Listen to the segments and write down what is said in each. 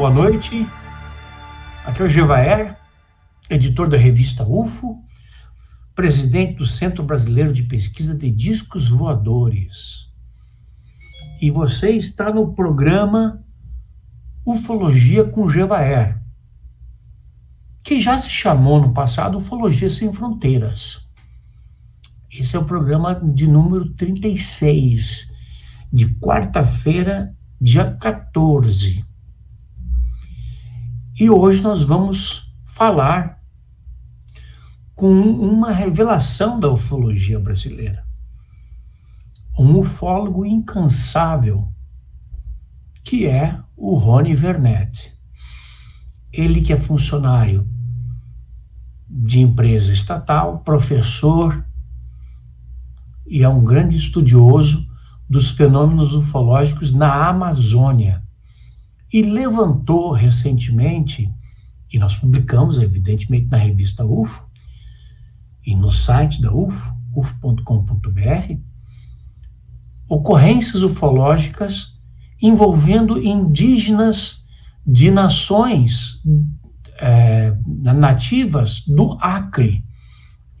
Boa noite. Aqui é o Gevaer, editor da revista UFO, presidente do Centro Brasileiro de Pesquisa de Discos Voadores. E você está no programa Ufologia com Gevaer, que já se chamou no passado Ufologia Sem Fronteiras. Esse é o programa de número 36, de quarta-feira, dia 14. E hoje nós vamos falar com uma revelação da ufologia brasileira. Um ufólogo incansável, que é o Rony Vernet. Ele que é funcionário de empresa estatal, professor e é um grande estudioso dos fenômenos ufológicos na Amazônia. E levantou recentemente, e nós publicamos, evidentemente, na revista UFO e no site da UFO, ufo.com.br, ocorrências ufológicas envolvendo indígenas de nações é, nativas do Acre,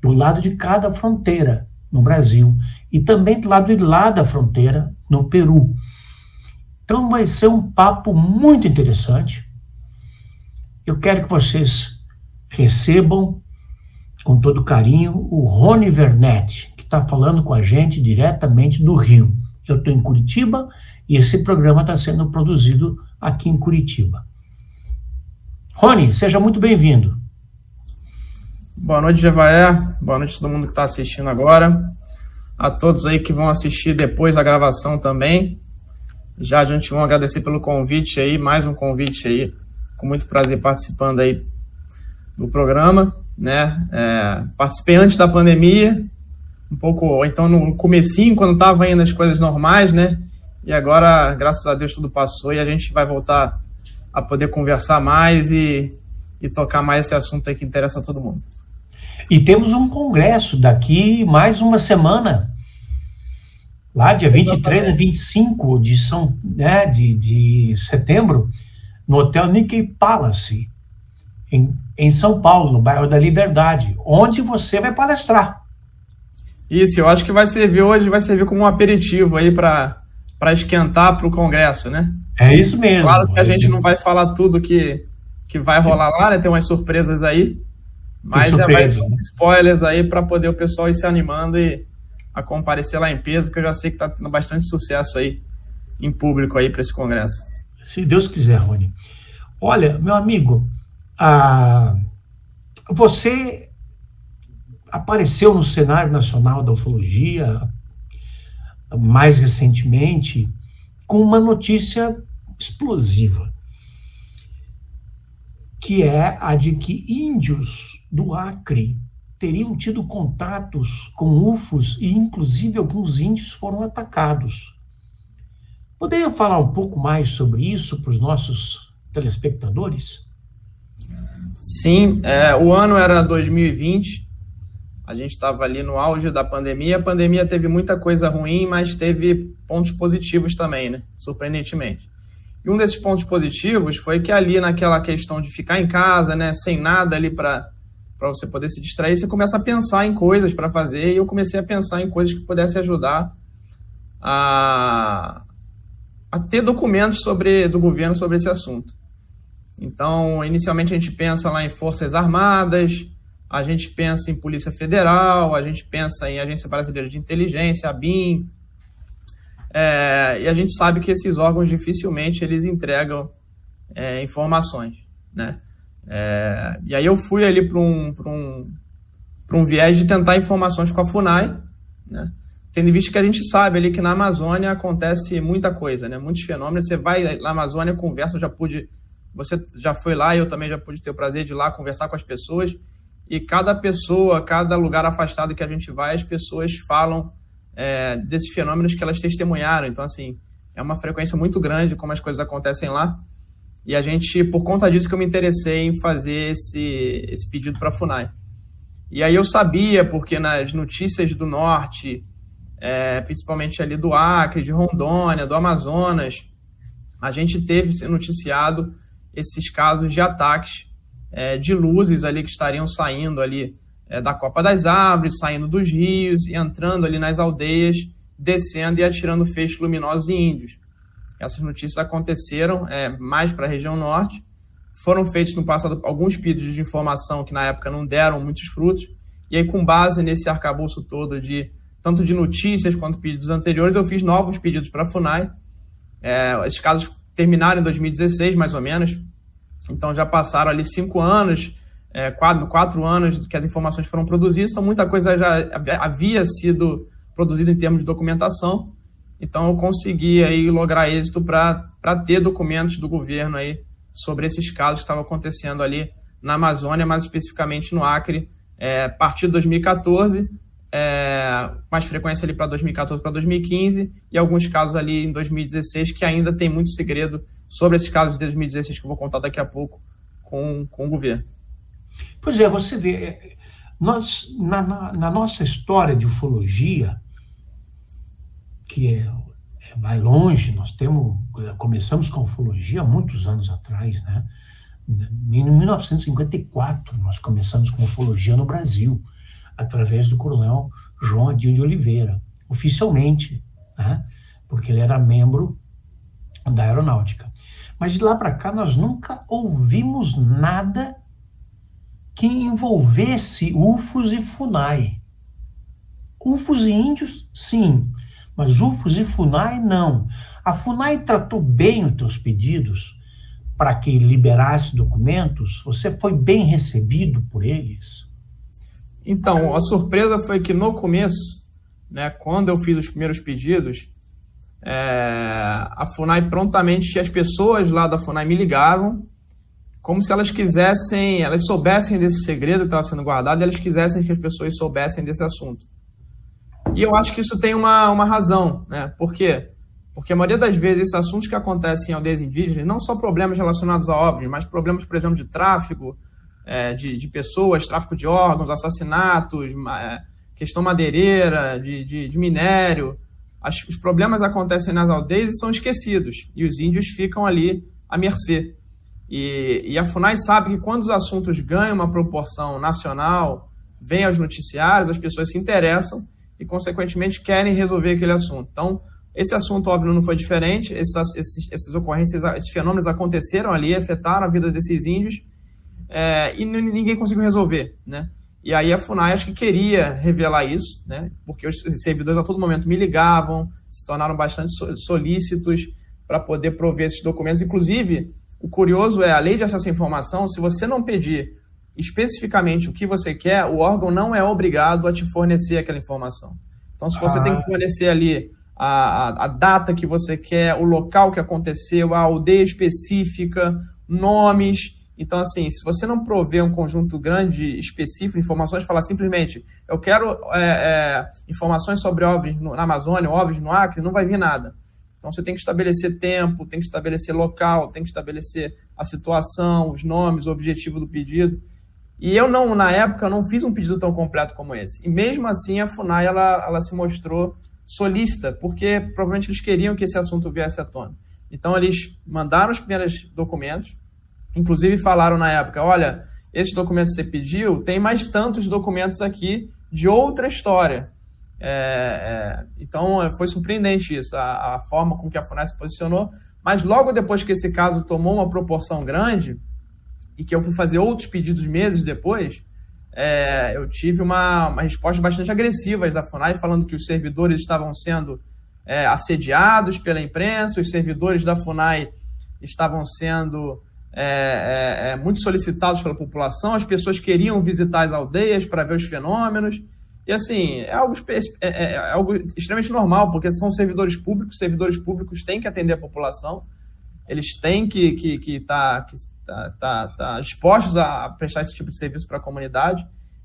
do lado de cada fronteira no Brasil e também do lado de lá da fronteira, no Peru. Então vai ser um papo muito interessante. Eu quero que vocês recebam com todo carinho o Rony Vernet, que está falando com a gente diretamente do Rio. Eu estou em Curitiba e esse programa está sendo produzido aqui em Curitiba. Rony, seja muito bem-vindo. Boa noite, Jevaé. Boa noite a todo mundo que está assistindo agora a todos aí que vão assistir depois da gravação também. Já a gente vão agradecer pelo convite aí, mais um convite aí, com muito prazer participando aí do programa, né? É, participei antes da pandemia, um pouco, então no comecinho, quando estava indo as coisas normais, né? E agora, graças a Deus, tudo passou e a gente vai voltar a poder conversar mais e, e tocar mais esse assunto aí que interessa a todo mundo. E temos um congresso daqui mais uma semana, lá dia 23 a 25 de, São, né, de, de setembro, no Hotel Nikkei Palace, em, em São Paulo, no bairro da Liberdade, onde você vai palestrar. Isso, eu acho que vai servir hoje, vai servir como um aperitivo aí para esquentar para o congresso, né? É isso mesmo. Claro que a gente não vai falar tudo que, que vai rolar lá, né? Tem umas surpresas aí. Mas já vai ter né? spoilers aí para poder o pessoal ir se animando e a comparecer lá em peso, que eu já sei que está tendo bastante sucesso aí em público aí para esse congresso. Se Deus quiser, Rony. Olha, meu amigo, ah, você apareceu no cenário nacional da ufologia mais recentemente com uma notícia explosiva, que é a de que índios do Acre teriam tido contatos com UFOs e, inclusive, alguns índios foram atacados. Poderia falar um pouco mais sobre isso para os nossos telespectadores? Sim, é, o ano era 2020, a gente estava ali no auge da pandemia. A pandemia teve muita coisa ruim, mas teve pontos positivos também, né? Surpreendentemente. E um desses pontos positivos foi que ali naquela questão de ficar em casa, né, sem nada ali para para você poder se distrair, você começa a pensar em coisas para fazer, e eu comecei a pensar em coisas que pudessem ajudar a, a ter documentos sobre, do governo sobre esse assunto. Então, inicialmente a gente pensa lá em Forças Armadas, a gente pensa em Polícia Federal, a gente pensa em Agência Brasileira de Inteligência, a BIM, é, e a gente sabe que esses órgãos dificilmente eles entregam é, informações, né? É, e aí eu fui ali para um, um, um viés de tentar informações com a FUNAI, né? tendo visto que a gente sabe ali que na Amazônia acontece muita coisa, né? muitos fenômenos. Você vai na Amazônia, conversa, eu já pude, você já foi lá, eu também já pude ter o prazer de ir lá conversar com as pessoas. E cada pessoa, cada lugar afastado que a gente vai, as pessoas falam é, desses fenômenos que elas testemunharam. Então, assim, é uma frequência muito grande como as coisas acontecem lá. E a gente, por conta disso, que eu me interessei em fazer esse, esse pedido para a FUNAI. E aí eu sabia, porque nas notícias do Norte, é, principalmente ali do Acre, de Rondônia, do Amazonas, a gente teve noticiado esses casos de ataques é, de luzes ali que estariam saindo ali é, da Copa das Árvores, saindo dos rios e entrando ali nas aldeias, descendo e atirando feixes luminosos em índios. Essas notícias aconteceram é, mais para a região norte. Foram feitos no passado alguns pedidos de informação que na época não deram muitos frutos. E aí, com base nesse arcabouço todo de tanto de notícias quanto pedidos anteriores, eu fiz novos pedidos para a FUNAI. É, esses casos terminaram em 2016, mais ou menos. Então já passaram ali cinco anos, é, quatro, quatro anos que as informações foram produzidas, então muita coisa já havia sido produzida em termos de documentação. Então eu consegui aí lograr êxito para ter documentos do governo aí sobre esses casos que estavam acontecendo ali na Amazônia, mais especificamente no Acre, é, a partir de 2014, é, mais frequência ali para 2014 para 2015 e alguns casos ali em 2016 que ainda tem muito segredo sobre esses casos de 2016 que eu vou contar daqui a pouco com, com o governo. Pois é, você vê, é, nós, na, na, na nossa história de ufologia, que é, é, vai longe, nós temos, começamos com ufologia há muitos anos atrás, né? Em 1954 nós começamos com ufologia no Brasil, através do coronel João Adil de Oliveira, oficialmente, né? porque ele era membro da aeronáutica. Mas de lá para cá nós nunca ouvimos nada que envolvesse UFOs e FUNAI. UFOs e índios, sim, mas UFOs e FUNAI, não. A FUNAI tratou bem os teus pedidos para que liberasse documentos? Você foi bem recebido por eles? Então, a surpresa foi que no começo, né, quando eu fiz os primeiros pedidos, é, a FUNAI prontamente, as pessoas lá da FUNAI me ligavam, como se elas quisessem, elas soubessem desse segredo que estava sendo guardado, e elas quisessem que as pessoas soubessem desse assunto. E eu acho que isso tem uma, uma razão, né? Por quê? Porque a maioria das vezes esses assuntos que acontecem em aldeias indígenas, não só problemas relacionados a obras, mas problemas, por exemplo, de tráfico é, de, de, pessoas, tráfico de órgãos, assassinatos, é, questão madeireira, de, de, de minério, as, os problemas acontecem nas aldeias e são esquecidos, e os índios ficam ali à mercê. E, e, a FUNAI sabe que quando os assuntos ganham uma proporção nacional, vêm aos noticiários, as pessoas se interessam e, consequentemente, querem resolver aquele assunto. Então, esse assunto, óbvio, não foi diferente, esses, esses, essas ocorrências, esses fenômenos aconteceram ali, afetaram a vida desses índios, é, e ninguém conseguiu resolver, né? E aí a FUNAI acho que queria revelar isso, né? Porque os servidores a todo momento me ligavam, se tornaram bastante solícitos para poder prover esses documentos. Inclusive, o curioso é a lei de acesso à informação, se você não pedir especificamente o que você quer, o órgão não é obrigado a te fornecer aquela informação. Então, se você ah. tem que fornecer ali a, a, a, data que você quer, o local que aconteceu, a aldeia específica, nomes, então, assim, se você não prover um conjunto grande, específico de informações, falar simplesmente, eu quero é, é, informações sobre OVNIs na Amazônia, OVNIs no Acre, não vai vir nada. Então, você tem que estabelecer tempo, tem que estabelecer local, tem que estabelecer a situação, os nomes, o objetivo do pedido. E eu não, na época, não fiz um pedido tão completo como esse. E mesmo assim, a FUNAI, ela, ela se mostrou solista, porque provavelmente eles queriam que esse assunto viesse à tona. Então, eles mandaram os primeiros documentos, Inclusive falaram na época, olha, esse documento que você pediu, tem mais tantos documentos aqui de outra história. É, é, então foi surpreendente isso, a, a, forma com que a FUNAI se posicionou. Mas logo depois que esse caso tomou uma proporção grande, e que eu fui fazer outros pedidos meses depois, é, eu tive uma, uma, resposta bastante agressiva da FUNAI, falando que os servidores estavam sendo é, assediados pela imprensa, os servidores da FUNAI estavam sendo é, é, é, muito solicitados pela população, as pessoas queriam visitar as aldeias para ver os fenômenos. E assim, é algo, é, é, algo extremamente normal, porque são servidores públicos, servidores públicos têm que atender a população, eles têm que estar que, que tá, que tá, tá, tá dispostos a prestar esse tipo de serviço para a comunidade.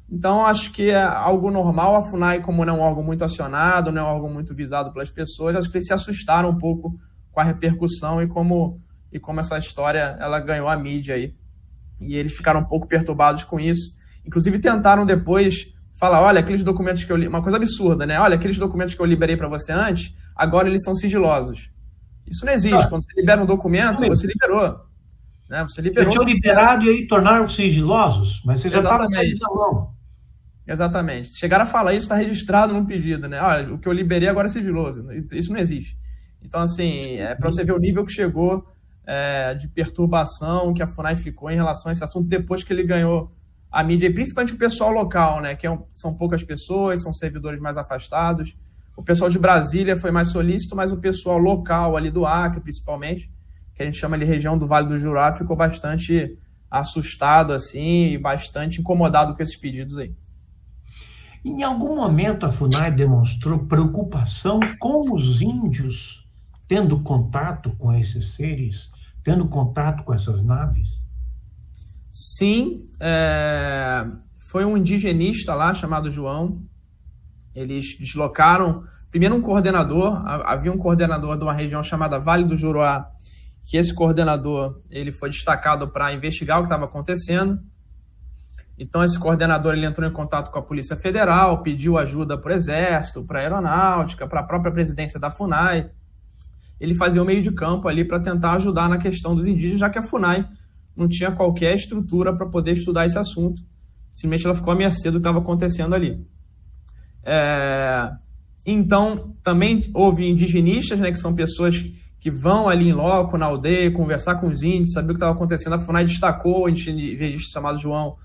Então, acho que é algo normal. A FUNAI, como não é um órgão muito acionado, não é um órgão muito visado pelas pessoas, acho que eles se assustaram um pouco com a repercussão e como e como essa história ela ganhou a mídia aí. E eles ficaram um pouco perturbados com isso. Inclusive tentaram depois falar, olha, aqueles documentos que eu li, uma coisa absurda, né? Olha, aqueles documentos que eu liberei para você antes, agora eles são sigilosos. Isso não existe. Ah. Quando você libera um documento, você liberou. Né? Você liberou. Você tinha liberado e aí tornaram sigilosos, mas você já estava na Exatamente. Chegaram a falar isso, está registrado no pedido, né? Olha, o que eu liberei agora é sigiloso. Isso não existe. Então, assim, é para você ver o nível que chegou é, de perturbação que a FUNAI ficou em relação a esse assunto depois que ele ganhou a mídia, e principalmente o pessoal local, né? Que é um, são poucas pessoas, são servidores mais afastados. O pessoal de Brasília foi mais solícito, mas o pessoal local ali do Acre, principalmente, que a gente chama de região do Vale do Jurá, ficou bastante assustado assim e bastante incomodado com esses pedidos aí. Em algum momento a FUNAI demonstrou preocupação com os índios tendo contato com esses seres, tendo contato com essas naves? Sim, é... foi um indigenista lá chamado João. Eles deslocaram primeiro um coordenador, havia um coordenador de uma região chamada Vale do Juruá, que esse coordenador ele foi destacado para investigar o que estava acontecendo. Então esse coordenador ele entrou em contato com a Polícia Federal, pediu ajuda para o Exército, para a Aeronáutica, para a própria presidência da FUNAI. Ele fazia o meio de campo ali para tentar ajudar na questão dos indígenas, já que a FUNAI não tinha qualquer estrutura para poder estudar esse assunto. Simplesmente ela ficou à mercê do que estava acontecendo ali. É... Então, também houve indigenistas, né, que são pessoas que vão ali em loco, na aldeia, conversar com os índios, saber o que estava acontecendo. A FUNAI destacou o indigenista chamado João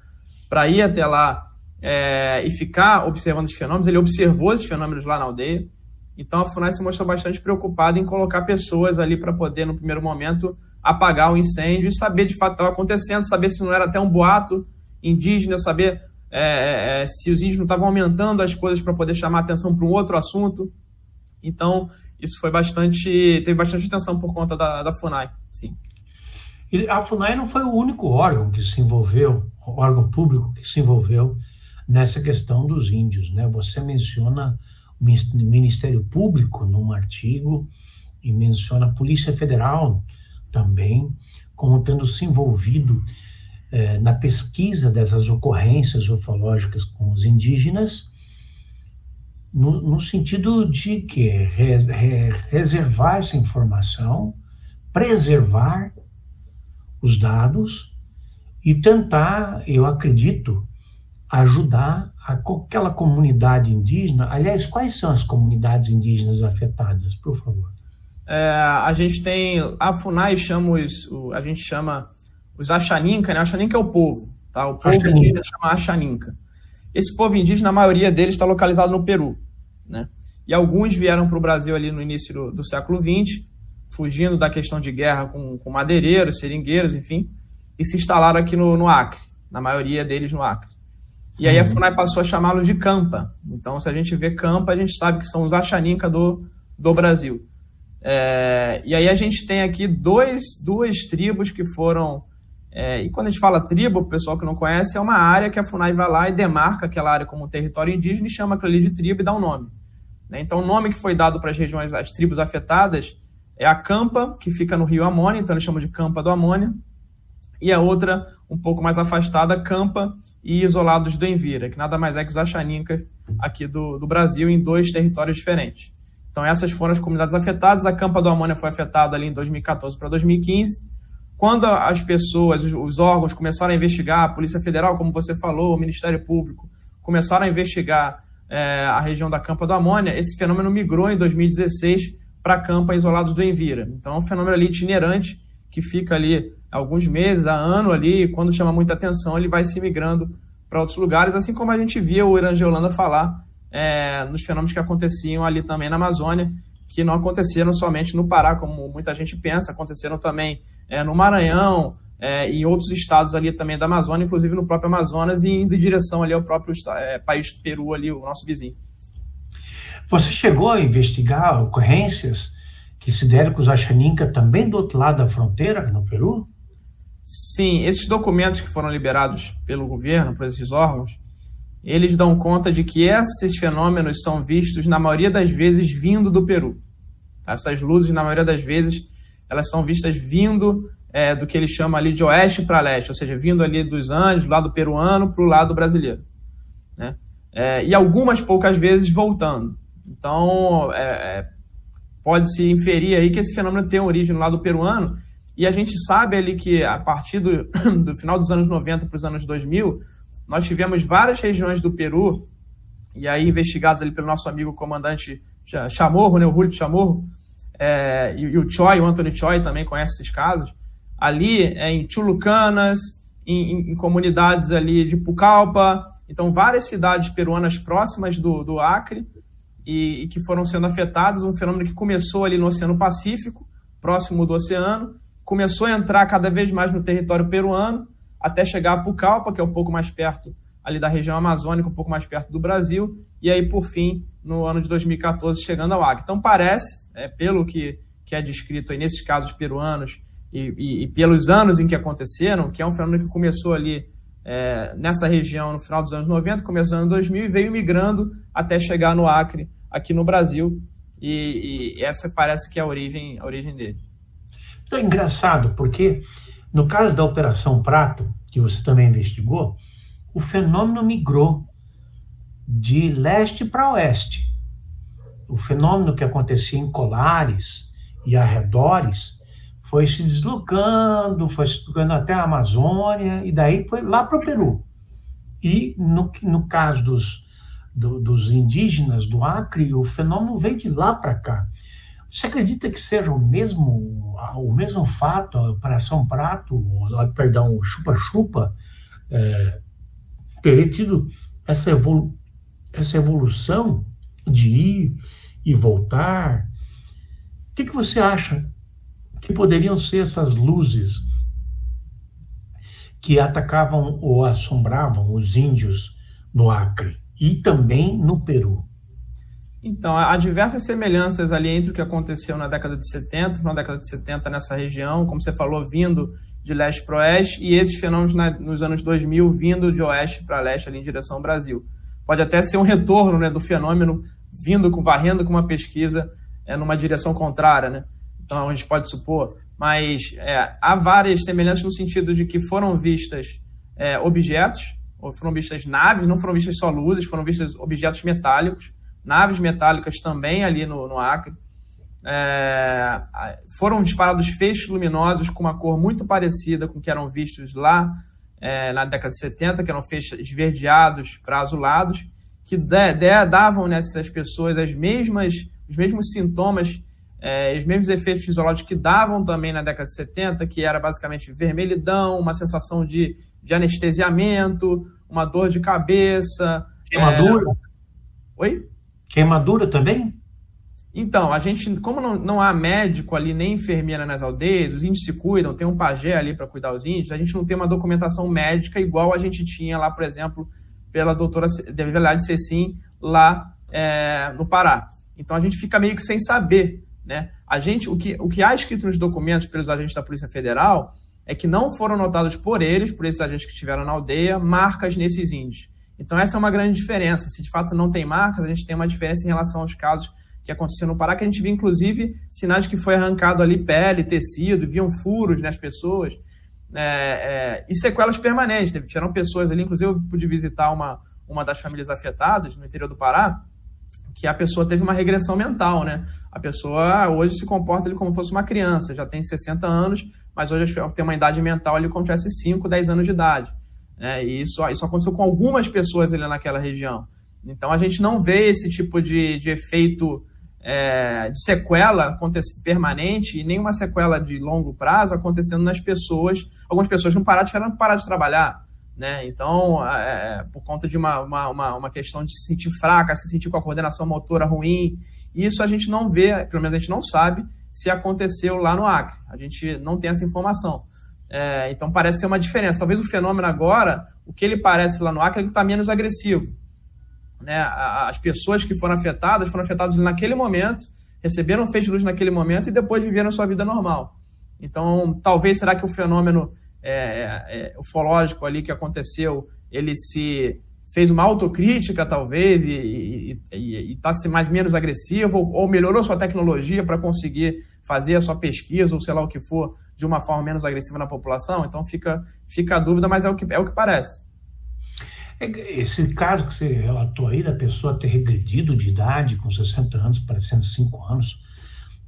para ir até lá é, e ficar observando os fenômenos. Ele observou esses fenômenos lá na aldeia. Então a FUNAI se mostrou bastante preocupada em colocar pessoas ali para poder, no primeiro momento, apagar o incêndio e saber de fato o que estava acontecendo, saber se não era até um boato indígena, saber é, é, é se os índios não estavam aumentando as coisas para poder chamar atenção para um outro assunto. Então, isso foi bastante. teve bastante atenção por conta da, da FUNAI, sim. A FUNAI não foi o único órgão que se envolveu, órgão público que se envolveu nessa questão dos índios, né? Você menciona o Ministério Público num artigo e menciona a Polícia Federal também como tendo se envolvido eh, na pesquisa dessas ocorrências ufológicas com os indígenas no, no sentido de que re, re, reservar essa informação, preservar os dados e tentar, eu acredito, ajudar aquela comunidade indígena. Aliás, quais são as comunidades indígenas afetadas, por favor? É, a gente tem a Funai chama os, a gente chama os Achaninca, né? Achaninca é o povo, tá? O povo indígena chama Achaninca. Esse povo indígena, a maioria deles está localizado no Peru. Né? E alguns vieram para o Brasil ali no início do, do, século XX, fugindo da questão de guerra com, com madeireiros, seringueiros, enfim, e se instalaram aqui no, no Acre, na maioria deles no Acre. E aí a uhum. FUNAI passou a chamá-los de Campa. Então, se a gente vê Campa, a gente sabe que são os Achaninca do, do Brasil. É, e aí a gente tem aqui dois, duas tribos que foram é, e quando a gente fala tribo, o pessoal que não conhece, é uma área que a FUNAI vai lá e demarca aquela área como território indígena e chama aquilo ali de tribo e dá um nome. Né? Então, o nome que foi dado para as regiões, as tribos afetadas, é a Campa, que fica no rio Amônia, então eles chamam de Campa do Amônia, e a outra, um pouco mais afastada, Campa e Isolados do Envira, que nada mais é que os Achaninkas aqui do, do Brasil, em dois territórios diferentes. Então, essas foram as comunidades afetadas. A Campa do Amônia foi afetada ali em 2014 para 2015 quando as pessoas, os órgãos começaram a investigar, a Polícia Federal, como você falou, o Ministério Público, começaram a investigar é, a região da Campa do Amônia, esse fenômeno migrou em 2016 para a Campa Isolados do Envira. Então é um fenômeno ali itinerante que fica ali alguns meses, a ano ali, e quando chama muita atenção, ele vai se migrando para outros lugares, assim como a gente via o Holanda falar é, nos fenômenos que aconteciam ali também na Amazônia, que não aconteceram somente no Pará, como muita gente pensa, aconteceram também é, no Maranhão é, e outros estados ali também da Amazônia, inclusive no próprio Amazonas, e indo em direção ali ao próprio é, país Peru, ali, o nosso vizinho. Você chegou a investigar ocorrências que se deram com os Achaninca também do outro lado da fronteira, no Peru? Sim, esses documentos que foram liberados pelo governo, por esses órgãos, eles dão conta de que esses fenômenos são vistos, na maioria das vezes, vindo do Peru. Essas luzes, na maioria das vezes, elas são vistas vindo é, do que ele chama ali de oeste para leste, ou seja, vindo ali dos Andes, do lado peruano para o lado brasileiro. Né? É, e algumas poucas vezes voltando. Então, é, é pode-se inferir aí que esse fenômeno tem origem no lado peruano, e a gente sabe ali que a partir do, do final dos anos 90 para os anos 2000, nós tivemos várias regiões do Peru, e aí investigados ali pelo nosso amigo comandante Chamorro, né, o Julio Chamorro, é, e, e, o Choi, o Anthony Choi também conhece esses casos, ali é, em Chulucanas, em, em, em, comunidades ali de Pucallpa, então várias cidades peruanas próximas do, do Acre, e, e que foram sendo afetadas, um fenômeno que começou ali no Oceano Pacífico, próximo do oceano, começou a entrar cada vez mais no território peruano, até chegar a Pucallpa, que é um pouco mais perto ali da região amazônica, um pouco mais perto do Brasil, e aí, por fim, no ano de 2014, chegando ao Acre. Então, parece, é, pelo que, que é descrito aí nesses casos peruanos e, e, e, pelos anos em que aconteceram, que é um fenômeno que começou ali é, nessa região no final dos anos 90, começando em 2000 e veio migrando até chegar no Acre, aqui no Brasil, e, e essa parece que é a origem, a origem dele. Isso é engraçado, porque no caso da Operação Prato, que você também investigou, o fenômeno migrou de leste para oeste. O fenômeno que acontecia em Colares e arredores foi se deslocando, foi se deslocando até a Amazônia e daí foi lá para o Peru. E no, no caso dos, do, dos indígenas do Acre, o fenômeno veio de lá para cá. Você acredita que seja o mesmo, o mesmo fato, a Operação Prato, perdão, Chupa-Chupa, é, ter tido essa, evolu essa evolução de ir e voltar? O que, que você acha que poderiam ser essas luzes que atacavam ou assombravam os índios no Acre e também no Peru? Então, há diversas semelhanças ali entre o que aconteceu na década de 70, na década de 70 nessa região, como você falou, vindo de leste para oeste, e esses fenômenos na, nos anos 2000 vindo de oeste para leste, ali em direção ao Brasil. Pode até ser um retorno né, do fenômeno vindo, com, varrendo com uma pesquisa é, numa direção contrária, né? Então, a gente pode supor. Mas é, há várias semelhanças no sentido de que foram vistas é, objetos, ou foram vistas naves, não foram vistas só luzes, foram vistas objetos metálicos, naves metálicas também ali no, no Acre. É, foram disparados feixes luminosos com uma cor muito parecida com que eram vistos lá é, na década de 70, que eram feixes esverdeados para azulados, que de, de, davam nessas pessoas as mesmas, os mesmos sintomas, é, os mesmos efeitos fisiológicos que davam também na década de 70, que era basicamente vermelhidão, uma sensação de, de anestesiamento, uma dor de cabeça. Queimadura? É... Oi? Queimadura também? Então, a gente, como não, não há médico ali nem enfermeira nas aldeias, os índios se cuidam, tem um pajé ali para cuidar dos índios, a gente não tem uma documentação médica igual a gente tinha lá, por exemplo, pela doutora Develade Cecim, lá é, no Pará. Então a gente fica meio que sem saber. Né? A gente, o, que, o que há escrito nos documentos pelos agentes da Polícia Federal é que não foram notados por eles, por esses agentes que estiveram na aldeia, marcas nesses índios. Então, essa é uma grande diferença. Se de fato não tem marcas, a gente tem uma diferença em relação aos casos que aconteceram no Pará, que a gente viu, inclusive, sinais que foi arrancado ali pele, tecido, viam furos nas pessoas. É, é, e sequelas permanentes. Tiveram pessoas ali, inclusive, eu pude visitar uma, uma das famílias afetadas no interior do Pará, que a pessoa teve uma regressão mental, né? A pessoa hoje se comporta ali como se fosse uma criança, já tem 60 anos, mas hoje tem uma idade mental ali como se tivesse 5, 10 anos de idade. Né? E isso, isso aconteceu com algumas pessoas ali naquela região. Então a gente não vê esse tipo de, de efeito é, de sequela permanente e nenhuma sequela de longo prazo acontecendo nas pessoas. Algumas pessoas não pararam, tiveram que parar de trabalhar. Né? Então, é, é, por conta de uma, uma, uma questão de se sentir fraca, se sentir com a coordenação motora ruim, isso a gente não vê, pelo menos a gente não sabe se aconteceu lá no Acre. A gente não tem essa informação. É, então parece ser uma diferença. Talvez o fenômeno agora, o que ele parece lá no Acre, que está menos agressivo. Né? As pessoas que foram afetadas foram afetadas naquele momento, receberam feixe luz naquele momento e depois viveram sua vida normal. Então, talvez será que o fenômeno é, é, é ufológico ali que aconteceu, ele se fez uma autocrítica, talvez, e está se mais menos agressivo, ou, ou melhorou sua tecnologia para conseguir fazer a sua pesquisa, ou sei lá o que for, de uma forma menos agressiva na população? Então fica, fica a dúvida, mas é o que, é o que parece. É, esse caso que você relatou aí, da pessoa ter regredido de idade com 60 anos, parecendo 5 anos,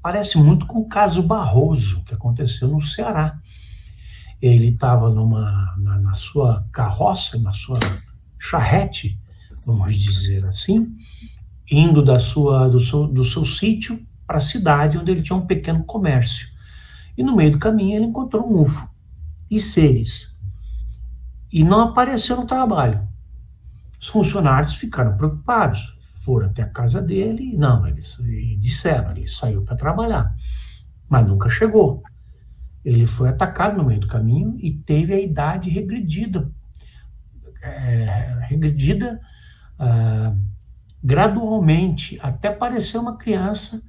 parece muito com o caso Barroso, que aconteceu no Ceará. Ele estava na, na sua carroça, na sua charrete, vamos dizer assim, indo da sua, do, seu, do seu sítio para a cidade onde ele tinha um pequeno comércio. E no meio do caminho ele encontrou um UFO e seres. E não apareceu no trabalho. Os funcionários ficaram preocupados, foram até a casa dele, não, eles disseram, ele saiu para trabalhar, mas nunca chegou. Ele foi atacado no meio do caminho e teve a idade regredida, é, regredida ah, gradualmente, até parecer uma criança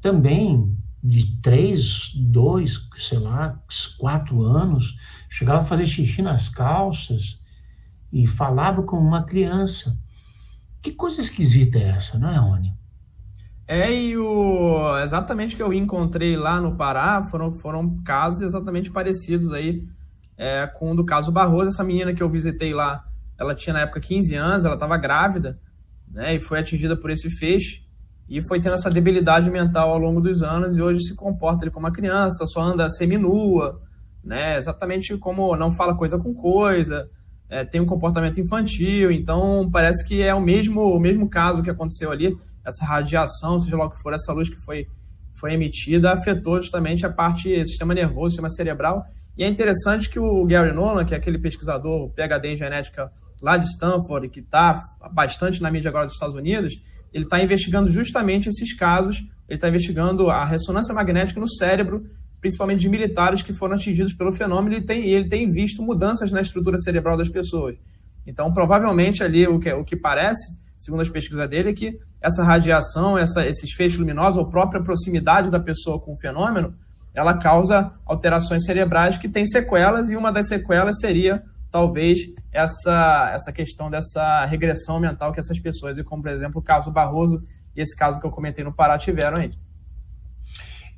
também de três, dois, sei lá, quatro anos, chegava a fazer xixi nas calças, e falava como uma criança. Que coisa esquisita é essa, não é, Rony? É, e o, exatamente que eu encontrei lá no Pará foram, foram casos exatamente parecidos aí é, com o do caso Barroso. Essa menina que eu visitei lá, ela tinha na época 15 anos, ela estava grávida, né, e foi atingida por esse feixe, e foi tendo essa debilidade mental ao longo dos anos, e hoje se comporta ele como uma criança, só anda seminua, né, exatamente como não fala coisa com coisa, é, tem um comportamento infantil, então parece que é o mesmo, o mesmo caso que aconteceu ali, essa radiação, seja lá o que for, essa luz que foi, foi emitida, afetou justamente a parte do sistema nervoso, sistema cerebral, e é interessante que o Gary Nolan, que é aquele pesquisador PhD em genética lá de Stanford, que está bastante na mídia agora dos Estados Unidos, ele está investigando justamente esses casos, ele está investigando a ressonância magnética no cérebro principalmente de militares que foram atingidos pelo fenômeno, e tem, ele tem visto mudanças na estrutura cerebral das pessoas. Então, provavelmente ali o que, o que parece, segundo as pesquisas dele, é que essa radiação, essa, esses feixes luminosos, ou própria proximidade da pessoa com o fenômeno, ela causa alterações cerebrais que têm sequelas, e uma das sequelas seria, talvez, essa, essa questão dessa regressão mental que essas pessoas, e como, por exemplo, o caso Barroso e esse caso que eu comentei no Pará, tiveram aí.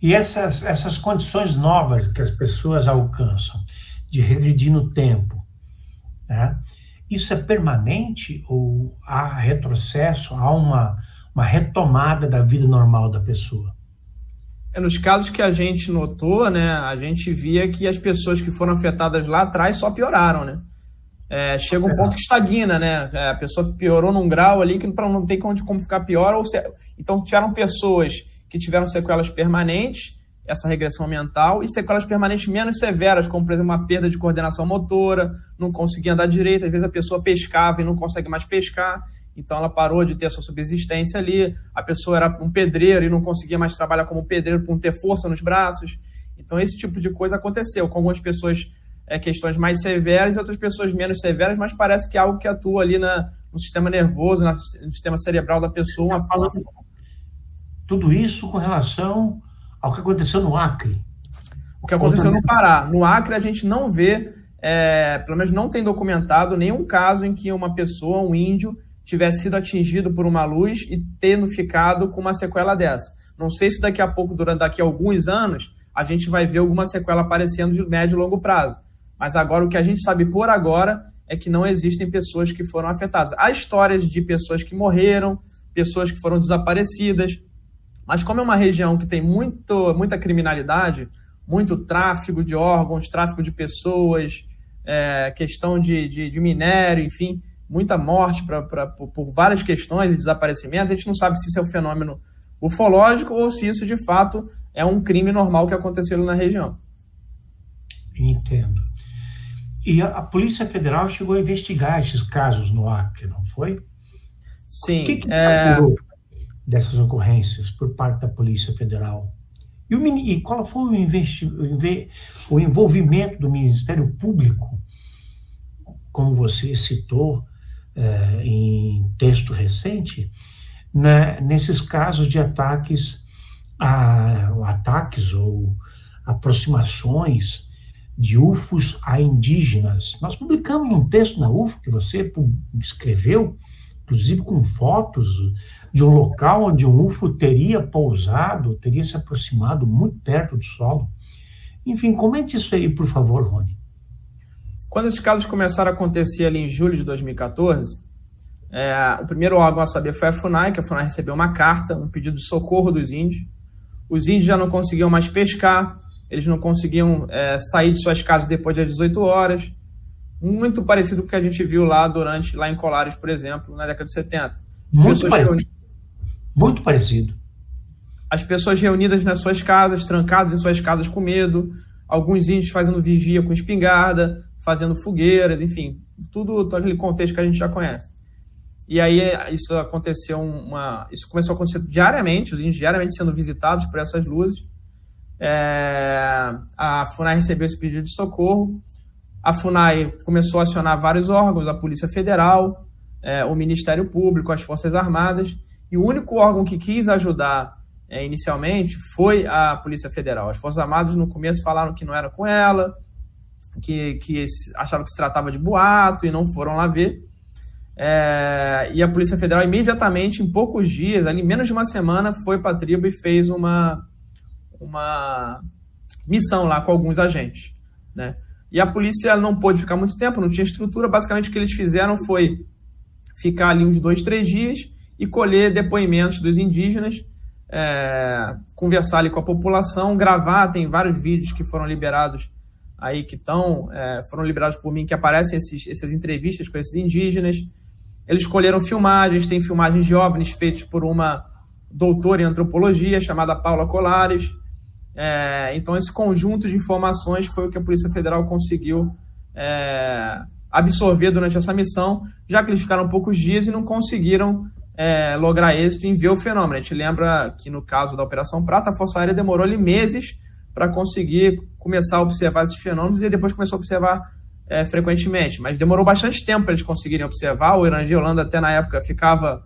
E essas, essas condições novas que as pessoas alcançam, de regredir no tempo, né? isso é permanente ou há retrocesso, há uma, uma retomada da vida normal da pessoa? É, nos casos que a gente notou, né, a gente via que as pessoas que foram afetadas lá atrás só pioraram, né? É, chega um ponto que estagna, né? É, a pessoa piorou num grau ali que não tem como, como ficar pior. Ou se... Então, tiveram pessoas que tiveram sequelas permanentes, essa regressão mental, e sequelas permanentes menos severas, como, por exemplo, uma perda de coordenação motora, não conseguia andar direito, às vezes a pessoa pescava e não consegue mais pescar, então ela parou de ter a sua subsistência ali, a pessoa era um pedreiro e não conseguia mais trabalhar como pedreiro por não ter força nos braços. Então esse tipo de coisa aconteceu com algumas pessoas é, questões mais severas e outras pessoas menos severas, mas parece que é algo que atua ali na, no sistema nervoso, no sistema cerebral da pessoa, uma forma tudo isso com relação ao que aconteceu no Acre. O que aconteceu no Pará. No Acre, a gente não vê, é, pelo menos não tem documentado nenhum caso em que uma pessoa, um índio, tivesse sido atingido por uma luz e tendo ficado com uma sequela dessa. Não sei se daqui a pouco, durante daqui a alguns anos, a gente vai ver alguma sequela aparecendo de médio e longo prazo. Mas agora o que a gente sabe por agora é que não existem pessoas que foram afetadas. Há histórias de pessoas que morreram, pessoas que foram desaparecidas, mas como é uma região que tem muito, muita criminalidade, muito tráfico de órgãos, tráfico de pessoas, é, questão de, de, de, minério, enfim, muita morte pra, pra, por, por várias questões e desaparecimentos, a gente não sabe se isso é um fenômeno ufológico ou se isso de fato é um crime normal que aconteceu na região. Entendo. E a, a, Polícia Federal chegou a investigar esses casos no Acre, não foi? Sim. O que, que é dessas ocorrências por parte da Polícia Federal? E, o, e qual foi o, investi, o envolvimento do Ministério Público, como você citou é, em texto recente, né, nesses casos de ataques, a, ataques ou aproximações de UFOs a indígenas. Nós publicamos um texto na UFO que você escreveu, inclusive com fotos de um local onde um UFO teria pousado, teria se aproximado muito perto do solo. Enfim, comente isso aí, por favor, Rony. Quando esses casos começaram a acontecer ali em julho de 2014, é, o primeiro órgão a saber foi a FUNAI, que a FUNAI recebeu uma carta, um pedido de socorro dos índios. os índios já não conseguiam mais pescar, eles não conseguiam é, sair de suas casas depois das 18 horas. Muito parecido com o que a gente viu lá durante lá em Colares, por exemplo, na década de 70. Muito parecido. Muito parecido. As pessoas reunidas nas suas casas, trancadas em suas casas com medo, alguns índios fazendo vigia com espingarda, fazendo fogueiras, enfim, tudo, todo aquele contexto que a gente já conhece. E aí isso aconteceu uma, isso começou a acontecer diariamente, os índios diariamente sendo visitados por essas luzes. É, a Funai recebeu esse pedido de socorro. A Funai começou a acionar vários órgãos, a Polícia Federal, é, o Ministério Público, as Forças Armadas, e o único órgão que quis ajudar é, inicialmente foi a Polícia Federal. As Forças Armadas no começo falaram que não era com ela, que, que que se tratava de boato e não foram lá ver. É, e a Polícia Federal imediatamente, em poucos dias, ali menos de uma semana, foi para a tribo e fez uma, uma missão lá com alguns agentes. Né? E a polícia não pôde ficar muito tempo, não tinha estrutura. Basicamente, o que eles fizeram foi ficar ali uns dois, três dias e colher depoimentos dos indígenas, é, conversar ali com a população, gravar. Tem vários vídeos que foram liberados aí que estão, é, foram liberados por mim, que aparecem esses, essas entrevistas com esses indígenas. Eles escolheram filmagens, tem filmagens de OVNIs feitas por uma doutora em antropologia chamada Paula Colares. É, então, esse conjunto de informações foi o que a Polícia Federal conseguiu é, absorver durante essa missão, já que eles ficaram poucos dias e não conseguiram é, lograr êxito em ver o fenômeno. A gente lembra que no caso da Operação Prata, a Força Aérea demorou ali meses para conseguir começar a observar esses fenômenos e depois começou a observar é, frequentemente. Mas demorou bastante tempo para eles conseguirem observar. O Irã Holanda até na época ficava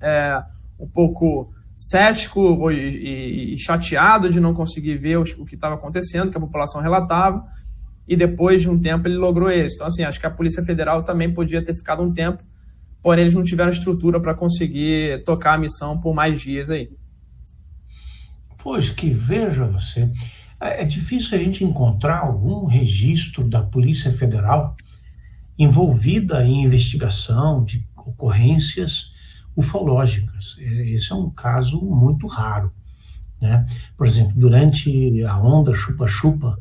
é, um pouco cético e, e, chateado de não conseguir ver o, o que estava acontecendo, que a população relatava, e depois de um tempo ele logrou isso. Então, assim, acho que a Polícia Federal também podia ter ficado um tempo, porém eles não tiveram estrutura para conseguir tocar a missão por mais dias aí. Pois que veja você, é, é difícil a gente encontrar algum registro da Polícia Federal envolvida em investigação de ocorrências ufológicas. Esse é um caso muito raro. Né? Por exemplo, durante a onda chupa-chupa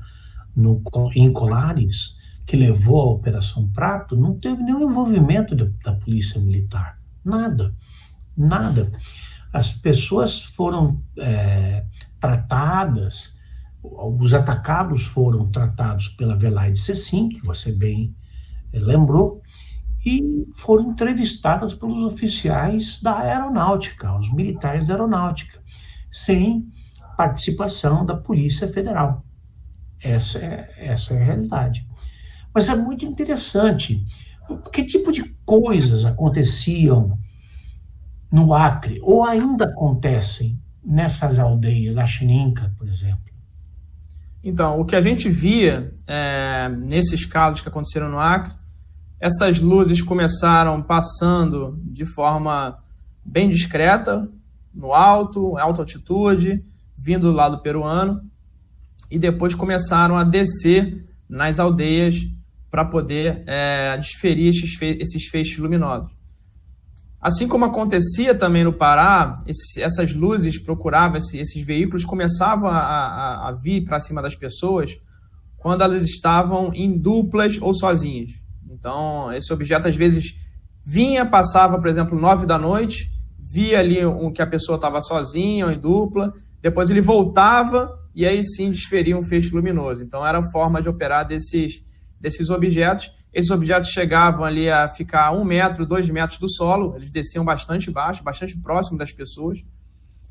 em Colares, que levou à Operação Prato, não teve nenhum envolvimento da, da Polícia Militar. Nada. Nada. As pessoas foram é, tratadas, os atacados foram tratados pela Velaide Cecim, que você bem é, lembrou, e foram entrevistadas pelos oficiais da aeronáutica, os militares da aeronáutica, sem participação da Polícia Federal. Essa é, essa é a realidade. Mas é muito interessante. Que tipo de coisas aconteciam no Acre, ou ainda acontecem nessas aldeias, da Chininca, por exemplo? Então, o que a gente via é, nesses casos que aconteceram no Acre essas luzes começaram passando de forma bem discreta, no alto, em alta altitude, vindo do lado peruano, e depois começaram a descer nas aldeias para poder é, desferir esses, fe esses feixes luminosos. Assim como acontecia também no Pará, esse, essas luzes procuravam, esse, esses veículos começavam a, a, a vir para cima das pessoas quando elas estavam em duplas ou sozinhas. Então, esse objeto às vezes vinha, passava, por exemplo, nove da noite, via ali um, que a pessoa estava sozinha ou em dupla, depois ele voltava e aí sim desferia um feixe luminoso. Então, era a forma de operar desses, desses objetos. Esses objetos chegavam ali a ficar um metro, dois metros do solo, eles desciam bastante baixo, bastante próximo das pessoas.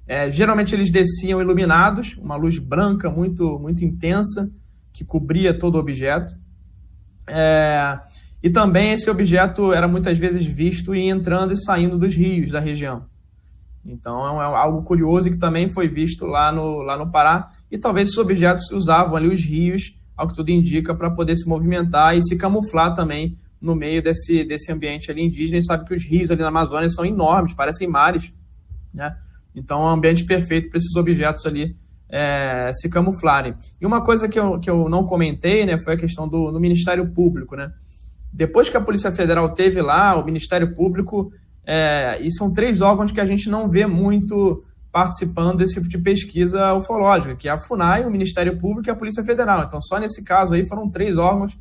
É, geralmente eles desciam iluminados, uma luz branca muito, muito intensa que cobria todo o objeto. É, e também esse objeto era muitas vezes visto e entrando e saindo dos rios da região. Então é, é algo curioso que também foi visto lá no, lá no Pará. E talvez esses objetos usavam ali os rios, ao que tudo indica, para poder se movimentar e se camuflar também no meio desse, desse ambiente ali indígena. E sabe que os rios ali na Amazônia são enormes, parecem mares. Né? Então é um ambiente perfeito para esses objetos ali é, se camuflarem. E uma coisa que eu, que eu não comentei né, foi a questão do, do Ministério Público. Né? Depois que a Polícia Federal teve lá, o Ministério Público, é, e são três órgãos que a gente não vê muito participando desse tipo de pesquisa ufológica, que é a FUNAI, o Ministério Público e a Polícia Federal. Então, só nesse caso aí foram três órgãos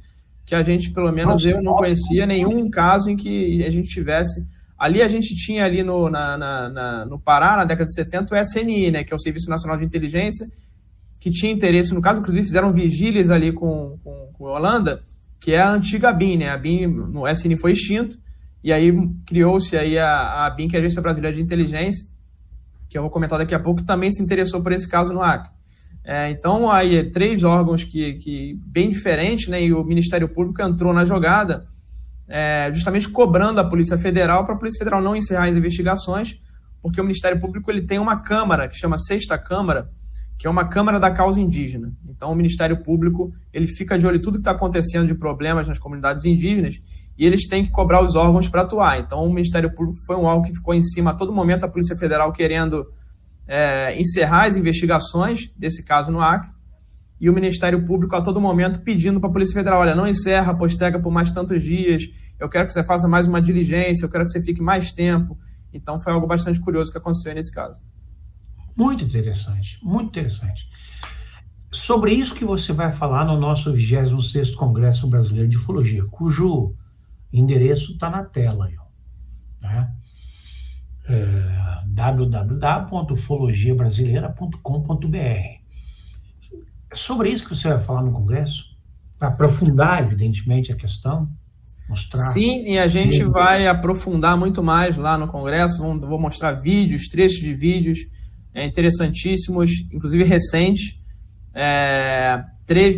que a gente, pelo menos eu, não conhecia nenhum caso em que a gente tivesse. Ali a gente tinha ali no, na, na, na, no Pará, na década de 70, o SNI, né, que é o Serviço Nacional de Inteligência, que tinha interesse no caso, inclusive fizeram vigílias ali com, com, com a Holanda, que é a antiga BIM, né? A BIM, no SNI foi extinto, e aí criou-se aí a, a BIM, que é a Agência Brasileira de Inteligência, que eu vou comentar daqui a pouco, também se interessou por esse caso no Acre. É, então, aí, três órgãos que, que bem diferentes, né, e o Ministério Público entrou na jogada, é, justamente cobrando a Polícia Federal para a Polícia Federal não encerrar as investigações, porque o Ministério Público ele tem uma Câmara, que chama Sexta Câmara, que é uma Câmara da Causa Indígena. Então, o Ministério Público ele fica de olho em tudo que está acontecendo de problemas nas comunidades indígenas e eles têm que cobrar os órgãos para atuar. Então, o Ministério Público foi um órgão que ficou em cima a todo momento, a Polícia Federal querendo é, encerrar as investigações desse caso no Acre, e o Ministério Público a todo momento pedindo para a Polícia Federal: olha, não encerra, postega por mais tantos dias, eu quero que você faça mais uma diligência, eu quero que você fique mais tempo. Então, foi algo bastante curioso que aconteceu nesse caso. Muito interessante, muito interessante. Sobre isso que você vai falar no nosso 26º Congresso Brasileiro de Ufologia, cujo endereço está na tela. Né? é, www.ufologiabrasileira.com.br. Sobre isso que você vai falar no Congresso, para aprofundar, evidentemente, a questão, mostrar. Sim, e a gente vai aprofundar muito mais lá no Congresso. Vou mostrar vídeos, trechos de vídeos é, interessantíssimos, inclusive recentes, é,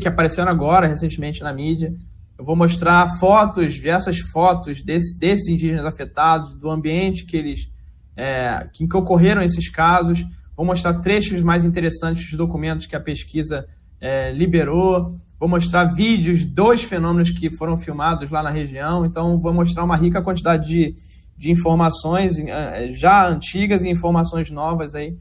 que apareceram agora recentemente na mídia eu vou mostrar fotos, diversas fotos desse, desses indígenas afetados, do ambiente que eles é, que, que ocorreram esses casos. Vou mostrar trechos mais interessantes dos documentos que a pesquisa é, liberou. Vou mostrar vídeos dos fenômenos que foram filmados lá na região. Então, vou mostrar uma rica quantidade de, de informações é, já antigas e informações novas aí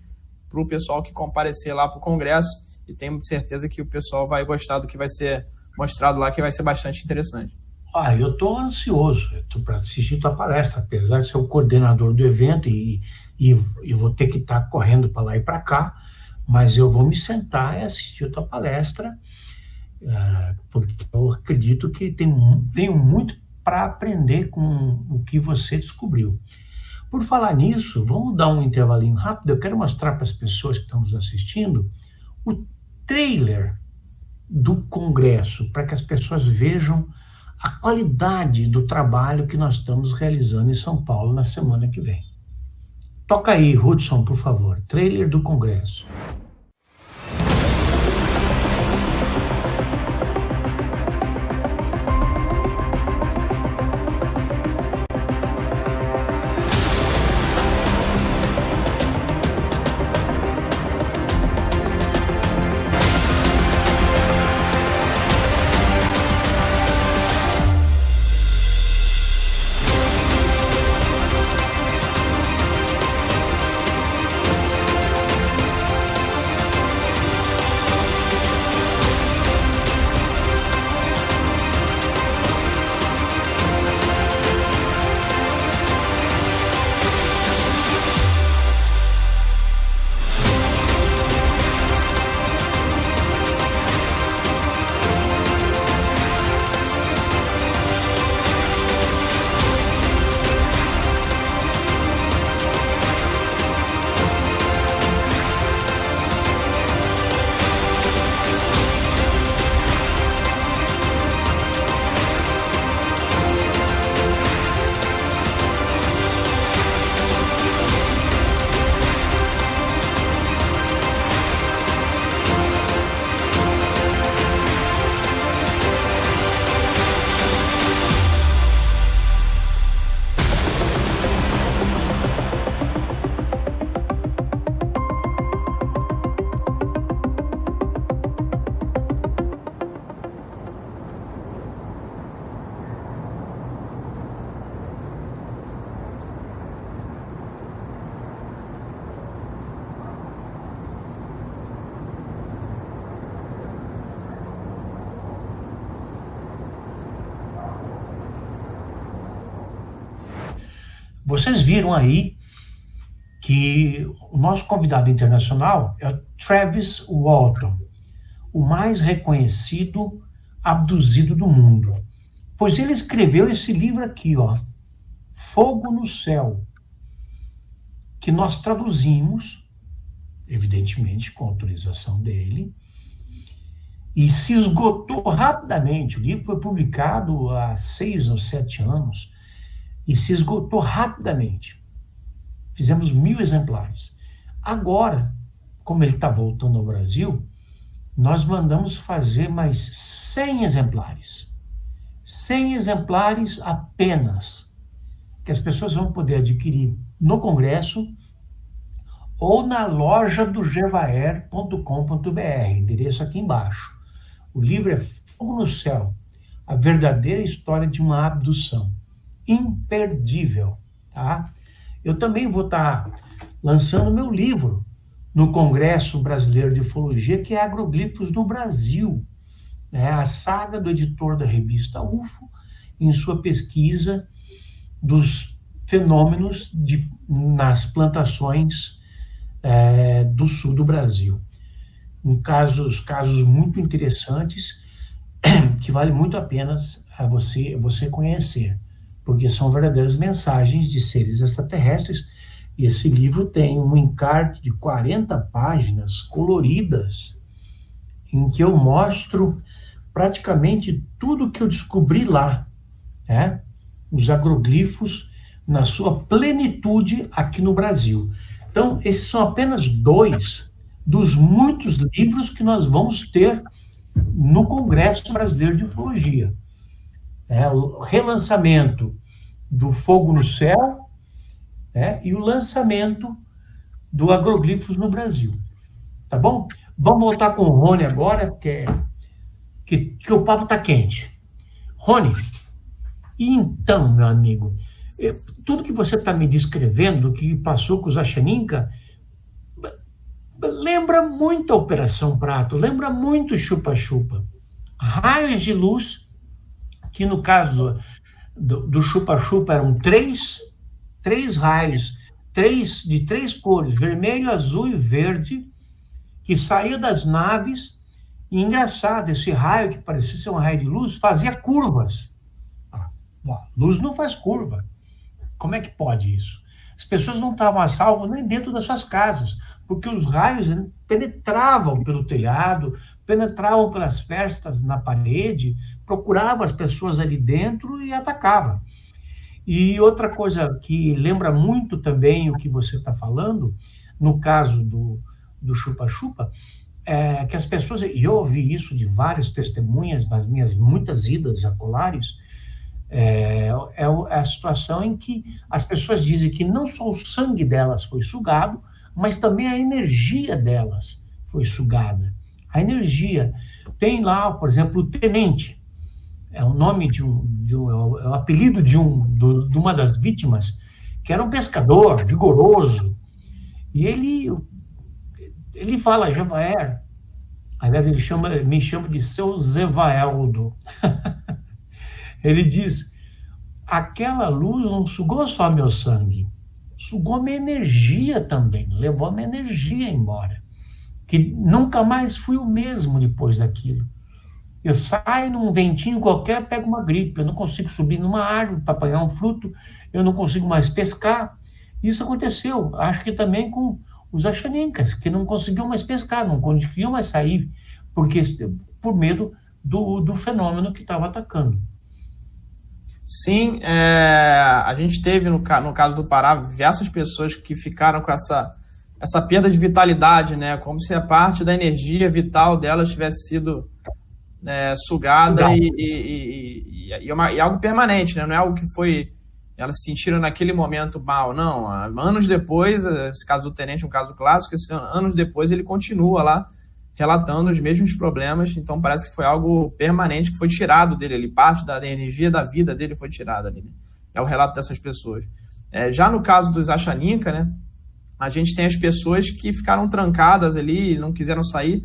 para o pessoal que comparecer lá para o Congresso. E tenho certeza que o pessoal vai gostar do que vai ser mostrado lá que vai ser bastante interessante. Ah, eu estou ansioso para assistir tua palestra, apesar de ser o coordenador do evento e, e eu vou ter que estar tá correndo para lá e para cá, mas eu vou me sentar e assistir tua palestra, uh, porque eu acredito que tem, tenho muito para aprender com o que você descobriu. Por falar nisso, vamos dar um intervalinho rápido. Eu quero mostrar para as pessoas que estão nos assistindo o trailer do Congresso, para que as pessoas vejam a qualidade do trabalho que nós estamos realizando em São Paulo na semana que vem. Toca aí, Hudson, por favor, trailer do Congresso. Aí que o nosso convidado internacional é o Travis Walton, o mais reconhecido abduzido do mundo. Pois ele escreveu esse livro aqui, ó, Fogo no Céu, que nós traduzimos, evidentemente com autorização dele, e se esgotou rapidamente. O livro foi publicado há seis ou sete anos e se esgotou rapidamente. Fizemos mil exemplares. Agora, como ele está voltando ao Brasil, nós mandamos fazer mais 100 exemplares. 100 exemplares apenas, que as pessoas vão poder adquirir no Congresso ou na loja do gevaer.com.br, endereço aqui embaixo. O livro é Fogo no Céu, a verdadeira história de uma abdução. Imperdível, tá? Eu também vou estar tá lançando meu livro no Congresso Brasileiro de Ufologia, que é Agroglifos no Brasil. Né? A saga do editor da revista UFO, em sua pesquisa dos fenômenos de, nas plantações é, do sul do Brasil. Um casos, casos muito interessantes que vale muito a pena a você, você conhecer, porque são verdadeiras mensagens de seres extraterrestres e esse livro tem um encarte de 40 páginas coloridas, em que eu mostro praticamente tudo que eu descobri lá, né? os agroglifos na sua plenitude aqui no Brasil. Então, esses são apenas dois dos muitos livros que nós vamos ter no Congresso Brasileiro de Ufologia. É, o relançamento do Fogo no Céu né, e o lançamento do Agroglifos no Brasil. Tá bom? Vamos voltar com o Rony agora, que, é, que, que o papo está quente. Rony, então, meu amigo, tudo que você está me descrevendo, que passou com os Achaninka, lembra muito a Operação Prato, lembra muito Chupa-Chupa. Raios de luz, que no caso do Chupa-Chupa eram três três raios, três de três cores, vermelho, azul e verde, que saía das naves. E engraçado, esse raio que parecia ser um raio de luz fazia curvas. Luz não faz curva. Como é que pode isso? As pessoas não estavam a salvo nem dentro das suas casas, porque os raios penetravam pelo telhado, penetravam pelas festas na parede, procuravam as pessoas ali dentro e atacavam. E outra coisa que lembra muito também o que você está falando, no caso do, do chupa-chupa, é que as pessoas, e eu ouvi isso de várias testemunhas nas minhas muitas idas a colares, é, é, é a situação em que as pessoas dizem que não só o sangue delas foi sugado, mas também a energia delas foi sugada. A energia. Tem lá, por exemplo, o tenente, é o nome de um, de um é o apelido de um do, de uma das vítimas que era um pescador vigoroso. E ele ele fala Javaer aliás ele chama me chama de seu Zevaeldo. Ele diz aquela luz não sugou só meu sangue sugou minha energia também levou minha energia embora que nunca mais fui o mesmo depois daquilo eu saio num ventinho qualquer, pego uma gripe. Eu não consigo subir numa árvore para apanhar um fruto. Eu não consigo mais pescar. Isso aconteceu, acho que também com os achaninkas, que não conseguiam mais pescar, não conseguiam mais sair, porque por medo do, do fenômeno que estava atacando. Sim, é, a gente teve no, no caso do Pará diversas pessoas que ficaram com essa, essa perda de vitalidade, né? Como se a parte da energia vital delas tivesse sido é, sugada e, e, e, é uma, e algo permanente, né? Não é algo que foi elas se sentiram naquele momento mal, não. Anos depois, esse caso do tenente é um caso clássico, esse, anos depois ele continua lá relatando os mesmos problemas, então parece que foi algo permanente que foi tirado dele, ele parte da energia da vida dele foi tirada dele. É o relato dessas pessoas. É, já no caso dos Achaninka, né, a gente tem as pessoas que ficaram trancadas ali, não quiseram sair,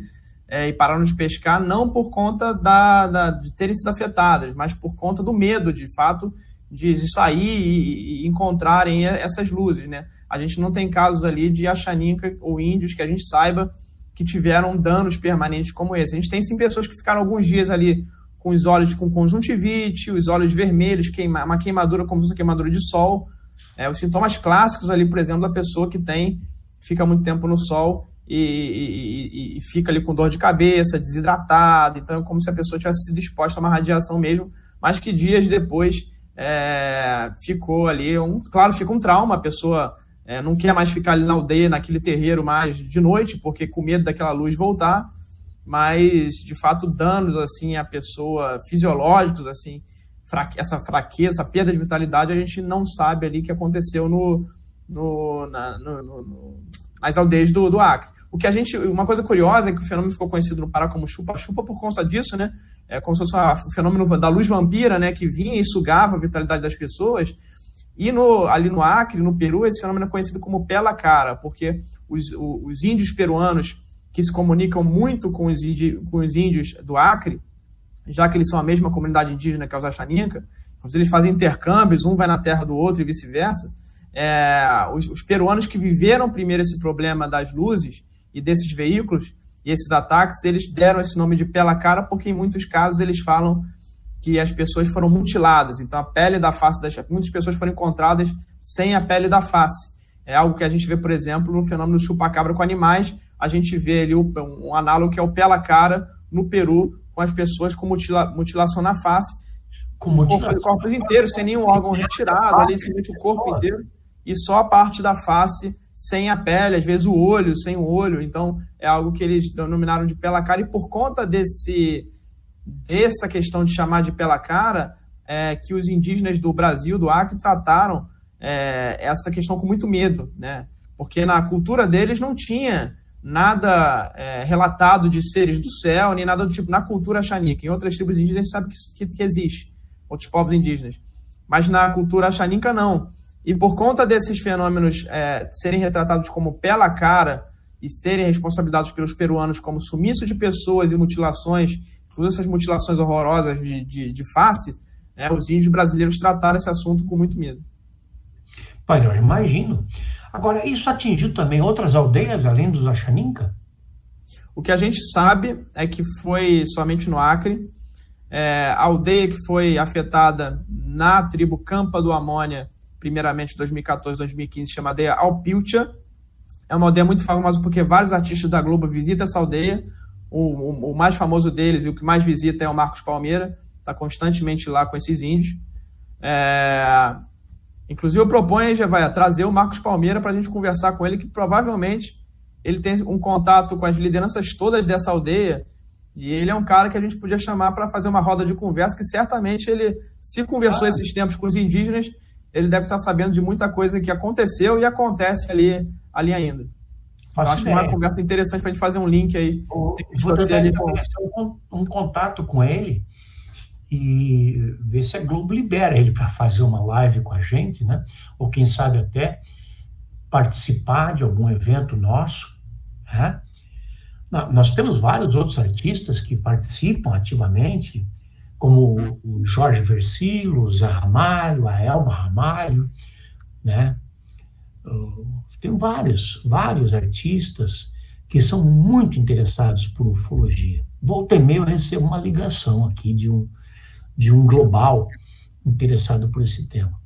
é, e pararam de pescar não por conta da, da, de terem sido afetadas, mas por conta do medo, de fato, de, sair e, e, encontrarem essas luzes, né? A gente não tem casos ali de achaninca ou índios que a gente saiba que tiveram danos permanentes como esse. A gente tem sim pessoas que ficaram alguns dias ali com os olhos com conjuntivite, os olhos vermelhos, queima, uma queimadura como se fosse queimadura de sol. É, os sintomas clássicos ali, por exemplo, da pessoa que tem, fica muito tempo no sol e, e, e, fica ali com dor de cabeça, desidratado. Então, é como se a pessoa tivesse sido exposta a uma radiação mesmo, mas que dias depois é, ficou ali. Um, claro, fica um trauma, a pessoa é, não quer mais ficar ali na aldeia, naquele terreiro mais de noite, porque com medo daquela luz voltar mas de fato danos assim à pessoa fisiológicos assim fraque essa fraqueza, essa perda de vitalidade a gente não sabe ali que aconteceu no, no, na, no, no nas aldeias do, do Acre. O que a gente, uma coisa curiosa é que o fenômeno ficou conhecido no Pará como chupa-chupa por conta disso, né? É como se fosse o fenômeno da luz vampira, né? Que vinha e sugava a vitalidade das pessoas. E no, ali no Acre, no Peru, esse fenômeno é conhecido como pela cara, porque os, os índios peruanos que se comunicam muito com os, índios, com os índios do Acre, já que eles são a mesma comunidade indígena que os Achaninca, eles fazem intercâmbios, um vai na terra do outro e vice-versa. É, os, os, peruanos que viveram primeiro esse problema das luzes e desses veículos e esses ataques, eles deram esse nome de pela cara porque em muitos casos eles falam que as pessoas foram mutiladas. Então a pele da face das muitas pessoas foram encontradas sem a pele da face. É algo que a gente vê, por exemplo, no fenômeno do chupacabra com animais, a gente vê ali um, um análogo que é o pela cara no Peru, com as pessoas com mutila, mutilação na face, com mutilação. corpos inteiros, sem nenhum órgão retirado, ali simplesmente o corpo inteiro, e só a parte da face sem a pele, às vezes o olho, sem o olho. Então, é algo que eles denominaram de pela cara, e por conta desse dessa questão de chamar de pela cara, é, que os indígenas do Brasil, do Acre, trataram é, essa questão com muito medo, né? Porque na cultura deles não tinha nada é, relatado de seres do céu, nem nada do tipo na cultura xanica. Em outras tribos indígenas a gente sabe que, que, que existe, outros povos indígenas. Mas na cultura xanica não. E por conta desses fenômenos é, serem retratados como pela cara e serem responsabilizados pelos peruanos como sumiço de pessoas e mutilações, inclusive essas mutilações horrorosas de, de, de face, né, os índios brasileiros trataram esse assunto com muito medo. Pai, eu imagino. Agora, isso atingiu também outras aldeias além dos Achaninca? O que a gente sabe é que foi somente no Acre. É, a aldeia que foi afetada na tribo Campa do Amônia, primeiramente 2014, 2015, chamada Alpiltia. É uma aldeia muito famosa porque vários artistas da Globo visitam essa aldeia. O, o, o mais famoso deles e o que mais visita é o Marcos Palmeira, está constantemente lá com esses índios. É, Inclusive, eu proponho, já vai trazer o Marcos Palmeira para a gente conversar com ele, que provavelmente ele tem um contato com as lideranças todas dessa aldeia, e ele é um cara que a gente podia chamar para fazer uma roda de conversa, que certamente ele, se conversou ah. esses tempos com os indígenas, ele deve estar sabendo de muita coisa que aconteceu e acontece ali, ali ainda. Então, acho que é uma conversa interessante para a gente fazer um link aí. vou ali com... um, um contato com ele, e ver se a Globo libera ele para fazer uma live com a gente, né? Ou quem sabe até participar de algum evento nosso, né? Nós temos vários outros artistas que participam ativamente, como o Jorge Versilo, o Zé Ramalho, a Elba Ramalho, né? Tem vários, vários artistas que são muito interessados por ufologia. Volta e meio eu recebo uma ligação aqui de um, de um global interessado por esse tema.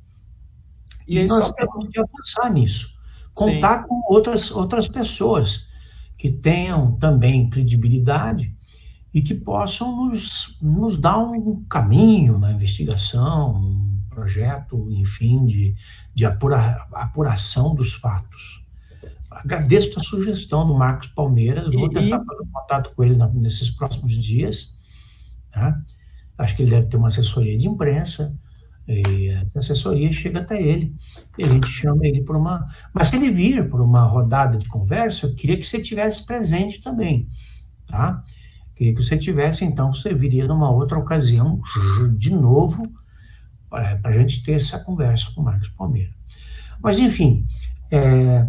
E, e nós temos que avançar nisso, contar Sim. com outras, outras pessoas que tenham também credibilidade e que possam nos, nos dar um caminho na investigação, um projeto, enfim, de, de apura, apuração dos fatos. Agradeço a sugestão do Marcos Palmeiras, vou tentar e... fazer contato com ele nesses próximos dias. Tá? acho que ele deve ter uma assessoria de imprensa, e a assessoria chega até ele, e a gente chama ele para uma. Mas se ele vir para uma rodada de conversa, eu queria que você tivesse presente também, tá? Que você tivesse, então, você viria numa outra ocasião, de novo, para a gente ter essa conversa com o Marcos Palmeira. Mas, enfim, é,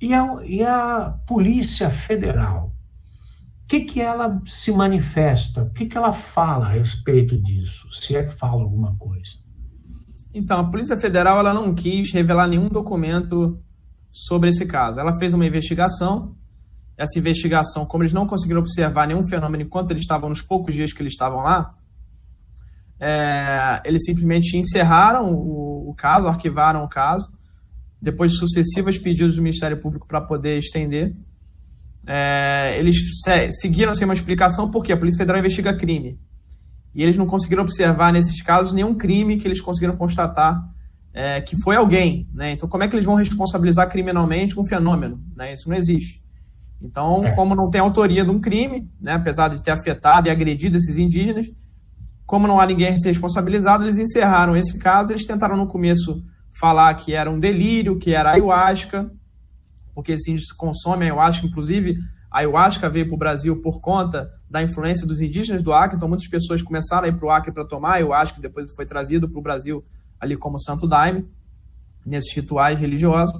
e, a, e a Polícia Federal? que, que ela se manifesta? O que, que ela fala a respeito disso? Se é que fala alguma coisa. Então, a Polícia Federal ela não quis revelar nenhum documento sobre esse caso. Ela fez uma investigação. Essa investigação, como eles não conseguiram observar nenhum fenômeno enquanto eles estavam nos poucos dias que eles estavam lá, é, eles simplesmente encerraram o, o, caso, arquivaram o caso, depois de sucessivos pedidos do Ministério Público para poder estender. É, eles se, seguiram sem uma explicação porque a Polícia Federal investiga crime. E eles não conseguiram observar nesses casos nenhum crime que eles conseguiram constatar é, que foi alguém. Né? Então, como é que eles vão responsabilizar criminalmente um fenômeno? Né? Isso não existe. Então, é. como não tem autoria de um crime, né, apesar de ter afetado e agredido esses indígenas, como não há ninguém a ser responsabilizado, eles encerraram esse caso. Eles tentaram no começo falar que era um delírio, que era ayahuasca, porque esses índios consomem ayahuasca, inclusive a ayahuasca veio para o Brasil por conta da influência dos indígenas do Acre, então muitas pessoas começaram a ir para o Acre para tomar ayahuasca, depois foi trazido para o Brasil ali como santo daime, nesses rituais religiosos.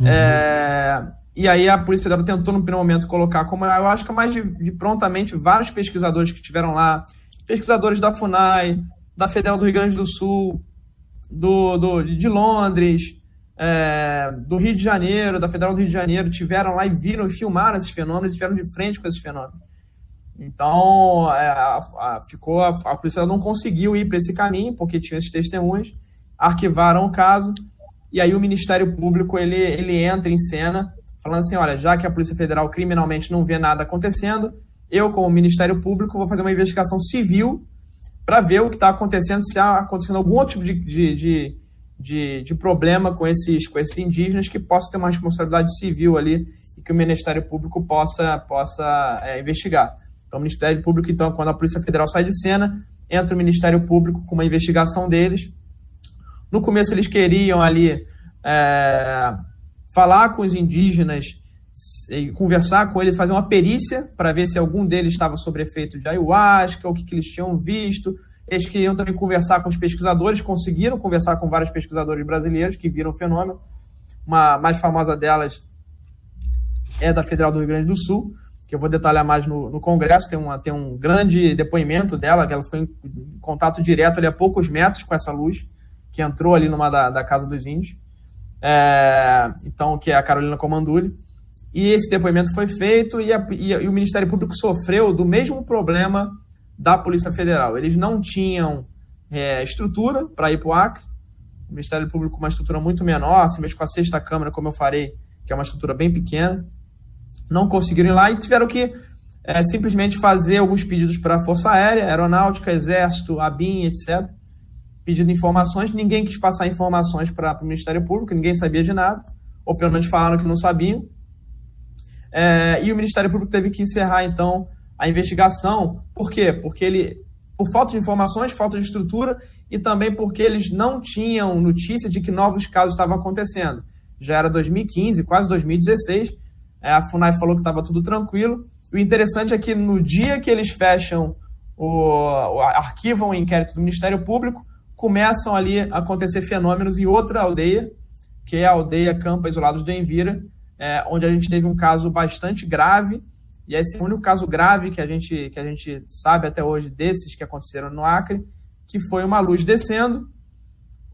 Uhum. É, e aí a Polícia Federal tentou no primeiro momento colocar como ayahuasca, mas de, de prontamente vários pesquisadores que estiveram lá, pesquisadores da FUNAI, da Federal do Rio Grande do Sul, do, do de Londres, é, do Rio de Janeiro, da Federal do Rio de Janeiro, tiveram lá e viram e filmaram esses fenômenos, estiveram de frente com esses fenômenos. Então, é, a, a, ficou, a, a polícia não conseguiu ir para esse caminho, porque tinha esses testemunhos, arquivaram o caso, e aí o Ministério Público ele, ele entra em cena, falando assim: olha, já que a Polícia Federal criminalmente não vê nada acontecendo, eu, como Ministério Público, vou fazer uma investigação civil para ver o que está acontecendo, se está acontecendo algum outro tipo de, de, de, de, de problema com esses, com esses indígenas que possa ter uma responsabilidade civil ali e que o Ministério Público possa, possa é, investigar. Então, o Ministério Público, então, quando a Polícia Federal sai de cena, entra o Ministério Público com uma investigação deles. No começo, eles queriam ali é, falar com os indígenas, conversar com eles, fazer uma perícia para ver se algum deles estava sob efeito de ayahuasca, o que, que eles tinham visto. Eles queriam também conversar com os pesquisadores, conseguiram conversar com vários pesquisadores brasileiros que viram o fenômeno. Uma mais famosa delas é da Federal do Rio Grande do Sul que eu vou detalhar mais no, no Congresso, tem, uma, tem um grande depoimento dela, que ela foi em contato direto ali a poucos metros com essa luz, que entrou ali numa da, da Casa dos Índios, é, então, que é a Carolina Comanduli, e esse depoimento foi feito e, a, e, e o Ministério Público sofreu do mesmo problema da Polícia Federal. Eles não tinham é, estrutura para ir para o Acre, o Ministério Público uma estrutura muito menor, assim mesmo com a sexta Câmara, como eu farei, que é uma estrutura bem pequena, não conseguiram ir lá e tiveram que é, simplesmente fazer alguns pedidos para a Força Aérea, Aeronáutica, Exército, ABIN, etc. Pedindo informações, ninguém quis passar informações para o Ministério Público, ninguém sabia de nada, ou pelo menos falaram que não sabiam. É, e o Ministério Público teve que encerrar, então, a investigação. Por quê? Porque ele, por falta de informações, falta de estrutura e também porque eles não tinham notícia de que novos casos estavam acontecendo. Já era 2015, quase 2016, é, a FUNAI falou que estava tudo tranquilo. O interessante é que no dia que eles fecham o, o arquivam o inquérito do Ministério Público, começam ali a acontecer fenômenos em outra aldeia, que é a aldeia Campa Isolados do Envira, é, onde a gente teve um caso bastante grave, e esse é o único caso grave que a gente, que a gente sabe até hoje desses que aconteceram no Acre, que foi uma luz descendo,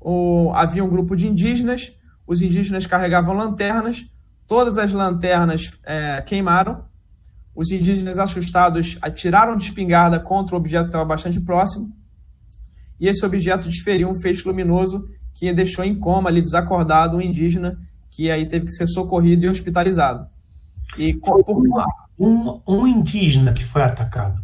o, havia um grupo de indígenas, os indígenas carregavam lanternas, Todas as lanternas é, queimaram. Os indígenas assustados atiraram de espingarda contra o objeto que estava bastante próximo. E esse objeto desferiu um feixe luminoso que deixou em coma ali desacordado um indígena que aí teve que ser socorrido e hospitalizado. E por um, um indígena que foi atacado.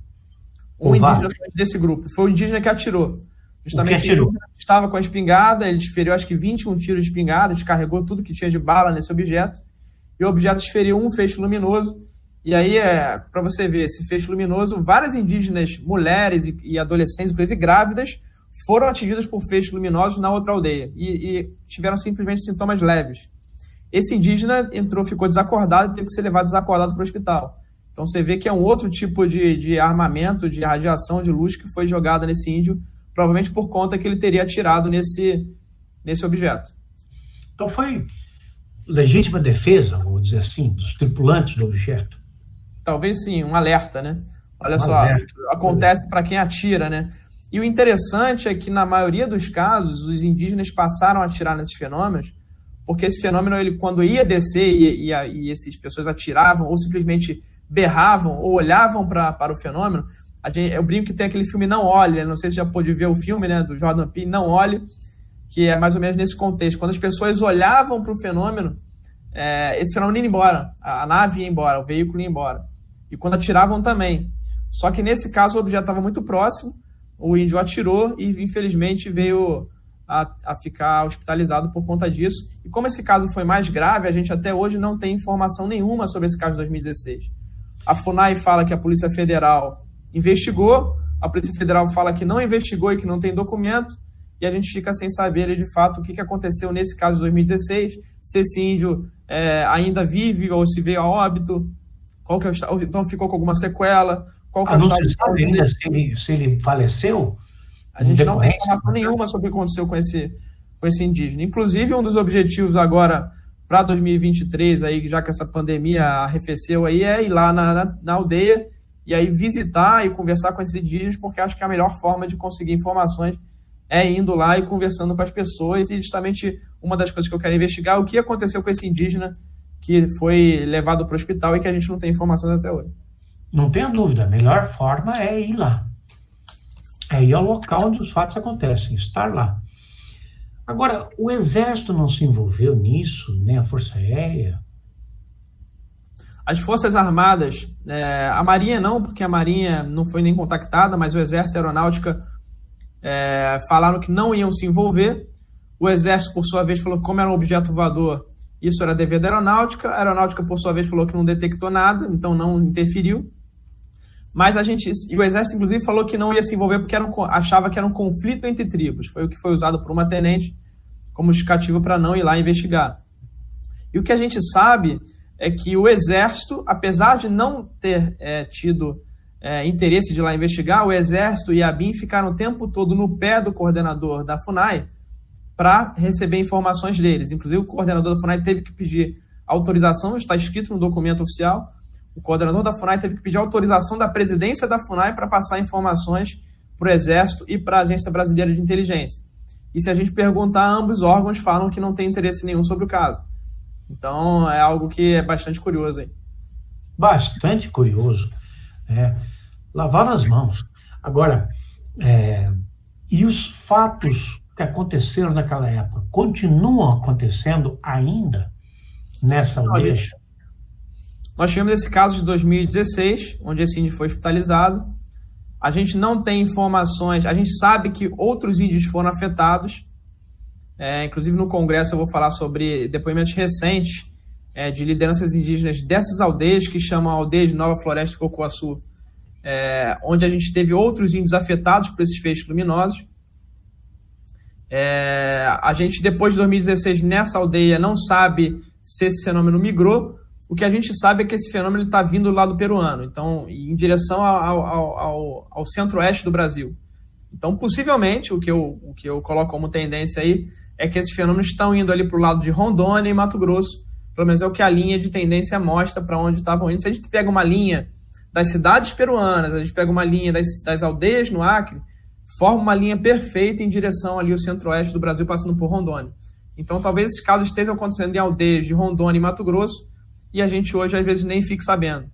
Um indígena desse grupo. Foi o indígena que atirou. Justamente que atirou. estava com a espingarda, ele desferiu acho que 21 tiros de espingarda, descarregou tudo que tinha de bala nesse objeto e o objeto desferiu um feixe luminoso. E aí, é, para você ver, esse feixe luminoso, várias indígenas, mulheres e, e adolescentes, inclusive grávidas, foram atingidas por feixes luminosos na outra aldeia e, e, tiveram simplesmente sintomas leves. Esse indígena entrou, ficou desacordado e teve que ser levado desacordado para o hospital. Então você vê que é um outro tipo de, de armamento, de radiação, de luz que foi jogada nesse índio, provavelmente por conta que ele teria atirado nesse, nesse objeto. Então foi legítima defesa, vou dizer assim, dos tripulantes do objeto? Talvez sim, um alerta, né? Olha um só, alerta. acontece para quem atira, né? E o interessante é que, na maioria dos casos, os indígenas passaram a atirar nesses fenômenos, porque esse fenômeno, ele, quando ia descer e, e, e essas pessoas atiravam, ou simplesmente berravam, ou olhavam pra, para o fenômeno, a gente, eu brinco que tem aquele filme Não Olhe, não sei se já pôde ver o filme né, do Jordan Peele, Não Olhe, que é mais ou menos nesse contexto. Quando as pessoas olhavam para o fenômeno, é, esse fenômeno ia embora, a, a nave ia embora, o veículo ia embora. E quando atiravam também. Só que nesse caso o objeto estava muito próximo, o índio atirou e infelizmente veio a, a, ficar hospitalizado por conta disso. E como esse caso foi mais grave, a gente até hoje não tem informação nenhuma sobre esse caso de 2016. A FUNAI fala que a Polícia Federal investigou, a Polícia Federal fala que não investigou e que não tem documento, e a gente fica sem saber de fato o que aconteceu nesse caso de 2016, se esse índio é, ainda vive ou se veio a óbito, qual que é o, então ficou com alguma sequela, qual que é ah, não se sabe ainda se ele, se ele faleceu? A gente não tem informação nenhuma sobre o que aconteceu com esse, com esse indígena. Inclusive, um dos objetivos agora para 2023, aí, já que essa pandemia arrefeceu aí, é ir lá na, na, na, aldeia e aí visitar e conversar com esses indígenas, porque acho que a melhor forma de conseguir informações é indo lá e conversando com as pessoas. E justamente uma das coisas que eu quero investigar é o que aconteceu com esse indígena que foi levado para o hospital e que a gente não tem informações até hoje. Não tenha dúvida, a melhor forma é ir lá. É ir ao local onde os fatos acontecem, estar lá. Agora, o Exército não se envolveu nisso, nem a Força Aérea? As Forças Armadas, é, a Marinha não, porque a Marinha não foi nem contactada, mas o Exército e a Aeronáutica é, falaram que não iam se envolver. O Exército, por sua vez, falou que, como era um objeto voador, isso era dever da Aeronáutica. A Aeronáutica, por sua vez, falou que não detectou nada, então não interferiu. Mas a gente, e o exército inclusive falou que não ia se envolver porque era um, achava que era um conflito entre tribos. Foi o que foi usado por uma tenente como justificativa para não ir lá investigar. E o que a gente sabe é que o exército, apesar de não ter é, tido é, interesse de ir lá investigar, o exército e a BIM ficaram o tempo todo no pé do coordenador da FUNAI para receber informações deles. Inclusive, o coordenador da FUNAI teve que pedir autorização, está escrito no documento oficial, o coordenador da FUNAI teve que pedir autorização da presidência da FUNAI para passar informações para o Exército e para a Agência Brasileira de Inteligência. E se a gente perguntar, ambos órgãos falam que não tem interesse nenhum sobre o caso. Então, é algo que é bastante curioso aí. Bastante curioso. É, lavar as mãos. Agora, é, e os fatos que aconteceram naquela época continuam acontecendo ainda nessa lei? Nós tivemos esse caso de 2016, onde esse índio foi hospitalizado. A gente não tem informações, a gente sabe que outros índios foram afetados. É, inclusive no Congresso eu vou falar sobre depoimentos recentes é, de lideranças indígenas dessas aldeias, que chamam Aldeia de Nova Floresta Cocoaçu, é, onde a gente teve outros índios afetados por esses feixes luminosos. É, a gente, depois de 2016, nessa aldeia, não sabe se esse fenômeno migrou, o que a gente sabe é que esse fenômeno está vindo do lado peruano, então em direção ao, ao, ao, ao centro-oeste do Brasil. Então, possivelmente, o que, eu, o que eu coloco como tendência aí é que esses fenômenos estão indo ali para o lado de Rondônia e Mato Grosso. Pelo menos é o que a linha de tendência mostra para onde estavam indo. Se a gente pega uma linha das cidades peruanas, a gente pega uma linha das, das aldeias no Acre, forma uma linha perfeita em direção ali ao centro-oeste do Brasil, passando por Rondônia. Então, talvez esses casos estejam acontecendo em aldeias de Rondônia e Mato Grosso, e a gente hoje às vezes nem fica sabendo.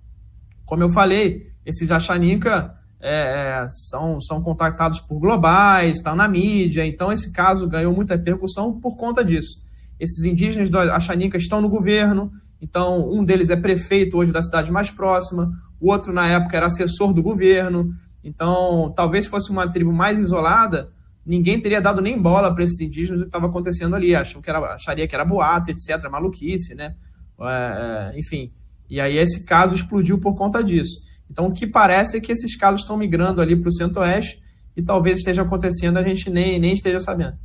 Como eu falei, esses Achaninca é, é, são, são contactados por globais, estão na mídia, então esse caso ganhou muita repercussão por conta disso. Esses indígenas do Achaninca estão no governo, então um deles é prefeito hoje da cidade mais próxima, o outro na época era assessor do governo, então talvez fosse uma tribo mais isolada, ninguém teria dado nem bola para esses indígenas o que estava acontecendo ali, acham que era, acharia que era boato, etc., maluquice, né? É, é, enfim. E aí esse caso explodiu por conta disso. Então o que parece é que esses casos estão migrando ali para o centro-oeste e talvez esteja acontecendo a gente nem, nem esteja sabendo.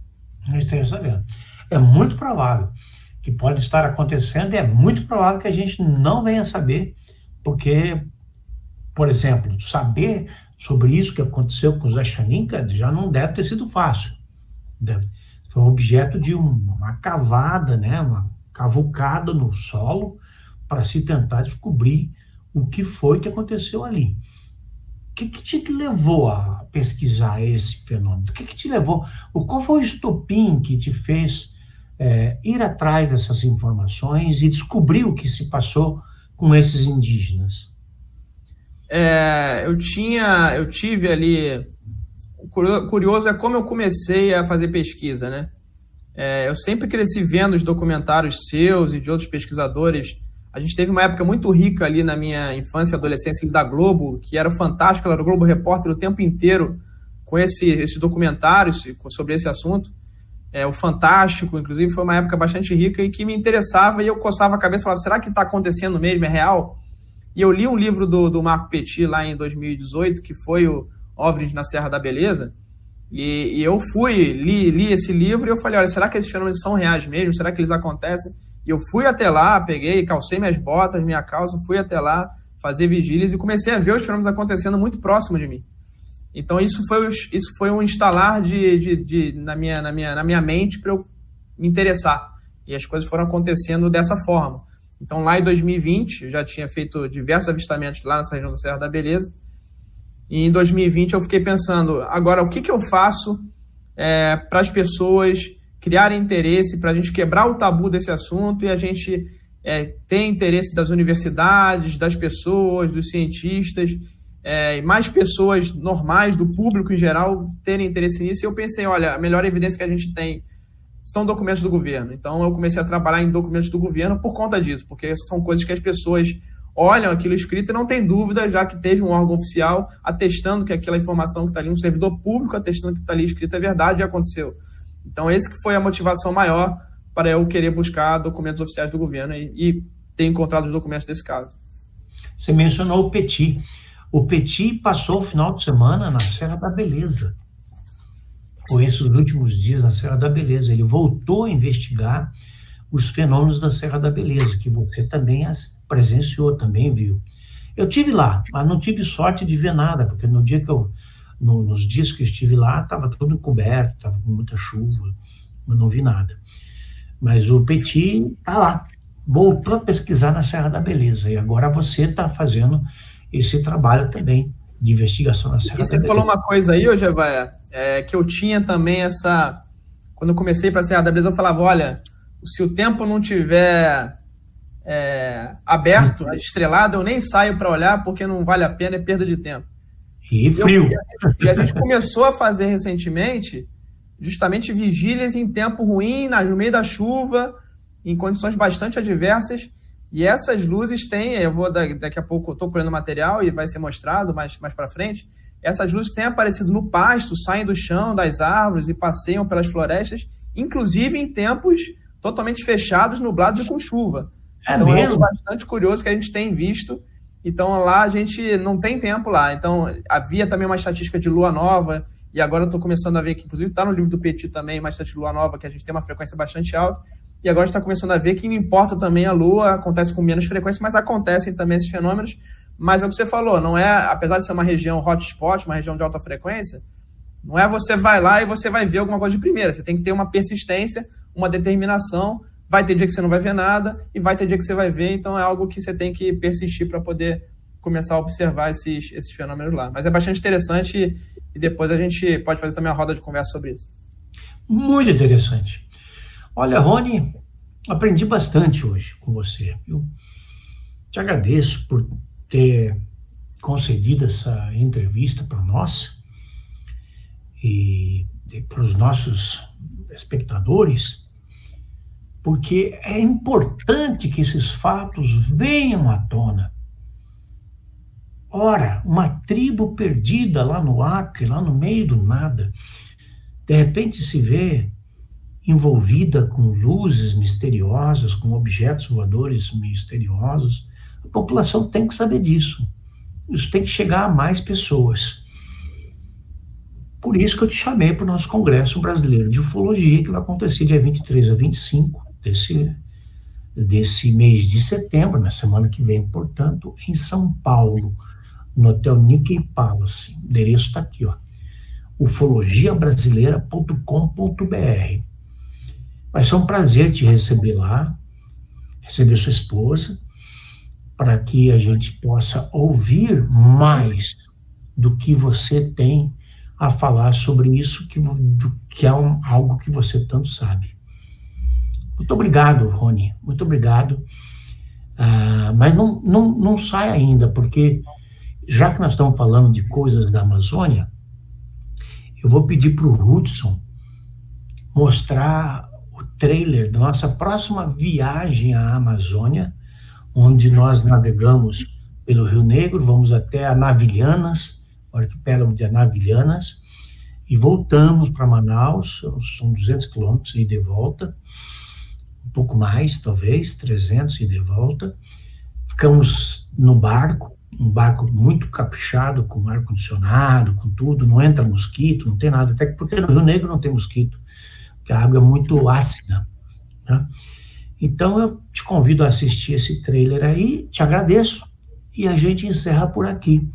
Não esteja sabendo. É muito provável que pode estar acontecendo e é muito provável que a gente não venha saber, porque, por exemplo, saber sobre isso que aconteceu com os Achaninka já não deve ter sido fácil. Deve, foi objeto de uma cavada, né, uma cavucado no solo para se tentar descobrir o que foi que aconteceu ali. que, que te levou a pesquisar esse fenômeno? O que, que te levou? Qual foi o estopim que te fez é, ir atrás dessas informações e descobrir o que se passou com esses indígenas? É, eu tinha, eu tive ali. Curioso é como eu comecei a fazer pesquisa, né? É, eu sempre cresci vendo os documentários seus e de outros pesquisadores a gente teve uma época muito rica ali na minha infância e adolescência da Globo, que era fantástico, ela era o Globo Repórter o tempo inteiro com esse, esses documentários sobre esse assunto. É, o Fantástico, inclusive, foi uma época bastante rica e que me interessava e eu coçava a cabeça e falava, será que está acontecendo mesmo? É real? E eu li um livro do, do Marco Petit lá em 2018, que foi o OVNIs na Serra da Beleza, e, e eu fui, li, li esse livro e eu falei, olha, será que esses fenômenos são reais mesmo? Será que eles acontecem? E eu fui até lá, peguei, calcei minhas botas, minha calça, fui até lá fazer vigílias e comecei a ver os fenômenos acontecendo muito próximo de mim. Então isso foi, isso foi um instalar de, de, de na, minha, na, minha, na minha mente para eu me interessar. E as coisas foram acontecendo dessa forma. Então lá em 2020, eu já tinha feito diversos avistamentos lá nessa região da Serra da Beleza. E em 2020 eu fiquei pensando, agora o que, que eu faço é, para as pessoas criar interesse, para a gente quebrar o tabu desse assunto e a gente é, ter interesse das universidades, das pessoas, dos cientistas, é, mais pessoas normais, do público em geral, terem interesse nisso. E eu pensei, olha, a melhor evidência que a gente tem são documentos do governo. Então eu comecei a trabalhar em documentos do governo por conta disso, porque são coisas que as pessoas olham aquilo escrito e não tem dúvida, já que teve um órgão oficial atestando que aquela informação que está ali, um servidor público atestando que está ali escrito é verdade e aconteceu. Então, esse que foi a motivação maior para eu querer buscar documentos oficiais do governo e, e ter encontrado os documentos desse caso. Você mencionou o Petit. O Petit passou o final de semana na Serra da Beleza. Foi esses últimos dias na Serra da Beleza. Ele voltou a investigar os fenômenos da Serra da Beleza, que você também presenciou, também viu. Eu tive lá, mas não tive sorte de ver nada, porque no dia que eu no, nos dias que estive lá, estava tudo coberto, estava com muita chuva, eu não vi nada. Mas o Petit está lá, voltou a pesquisar na Serra da Beleza, e agora você está fazendo esse trabalho também de investigação na Serra e da Beleza. Você falou uma coisa aí, hoje é, que eu tinha também essa. Quando eu comecei para a Serra da Beleza, eu falava: olha, se o tempo não tiver é, aberto, estrelado, eu nem saio para olhar porque não vale a pena, é perda de tempo. E frio. e a gente começou a fazer recentemente justamente vigílias em tempo ruim, no meio da chuva, em condições bastante adversas. E essas luzes têm, eu vou daqui a pouco, estou colhendo material e vai ser mostrado mais, mais para frente. Essas luzes têm aparecido no pasto, saem do chão, das árvores e passeiam pelas florestas, inclusive em tempos totalmente fechados, nublados e com chuva. É então mesmo? é bastante curioso que a gente tem visto então lá a gente não tem tempo lá. Então havia também uma estatística de lua nova, e agora eu estou começando a ver que, inclusive está no livro do Petit também, uma estatística de lua nova, que a gente tem uma frequência bastante alta. E agora a gente está começando a ver que não importa também a lua, acontece com menos frequência, mas acontecem também esses fenômenos. Mas é o que você falou, não é, apesar de ser uma região hotspot, uma região de alta frequência, não é você vai lá e você vai ver alguma coisa de primeira. Você tem que ter uma persistência, uma determinação Vai ter dia que você não vai ver nada e vai ter dia que você vai ver, então é algo que você tem que persistir para poder começar a observar esses, esses fenômenos lá. Mas é bastante interessante e depois a gente pode fazer também uma roda de conversa sobre isso. Muito interessante. Olha, Rony, aprendi bastante hoje com você. Eu te agradeço por ter concedido essa entrevista para nós e para os nossos espectadores porque é importante que esses fatos venham à tona. Ora, uma tribo perdida lá no Acre, lá no meio do nada, de repente se vê envolvida com luzes misteriosas, com objetos voadores misteriosos. A população tem que saber disso. Isso tem que chegar a mais pessoas. Por isso que eu te chamei para o nosso Congresso Brasileiro de Ufologia, que vai acontecer dia 23 a 25 desse, desse mês de setembro, na semana que vem, portanto, em São Paulo, no Hotel Nikkei Palace. O endereço está aqui, ó, ufologiabrasileira.com.br. Vai ser um prazer te receber lá, receber sua esposa, para que a gente possa ouvir mais do que você tem a falar sobre isso, que, que é um, algo que você tanto sabe. Muito obrigado, Rony. Muito obrigado. Ah, mas não, não, não sai ainda, porque já que nós estamos falando de coisas da Amazônia, eu vou pedir para o Hudson mostrar o trailer da nossa próxima viagem à Amazônia, onde nós navegamos pelo Rio Negro, vamos até a Navilhanas, o arquipélago de Navilhanas, e voltamos para Manaus, são 200 quilômetros e de volta, pouco mais, talvez, 300 e de volta. Ficamos no barco, um barco muito caprichado, com ar-condicionado, com tudo, não entra mosquito, não tem nada, até porque no Rio Negro não tem mosquito, porque a água é muito ácida. Né? Então eu te convido a assistir esse trailer aí, te agradeço, e a gente encerra por aqui.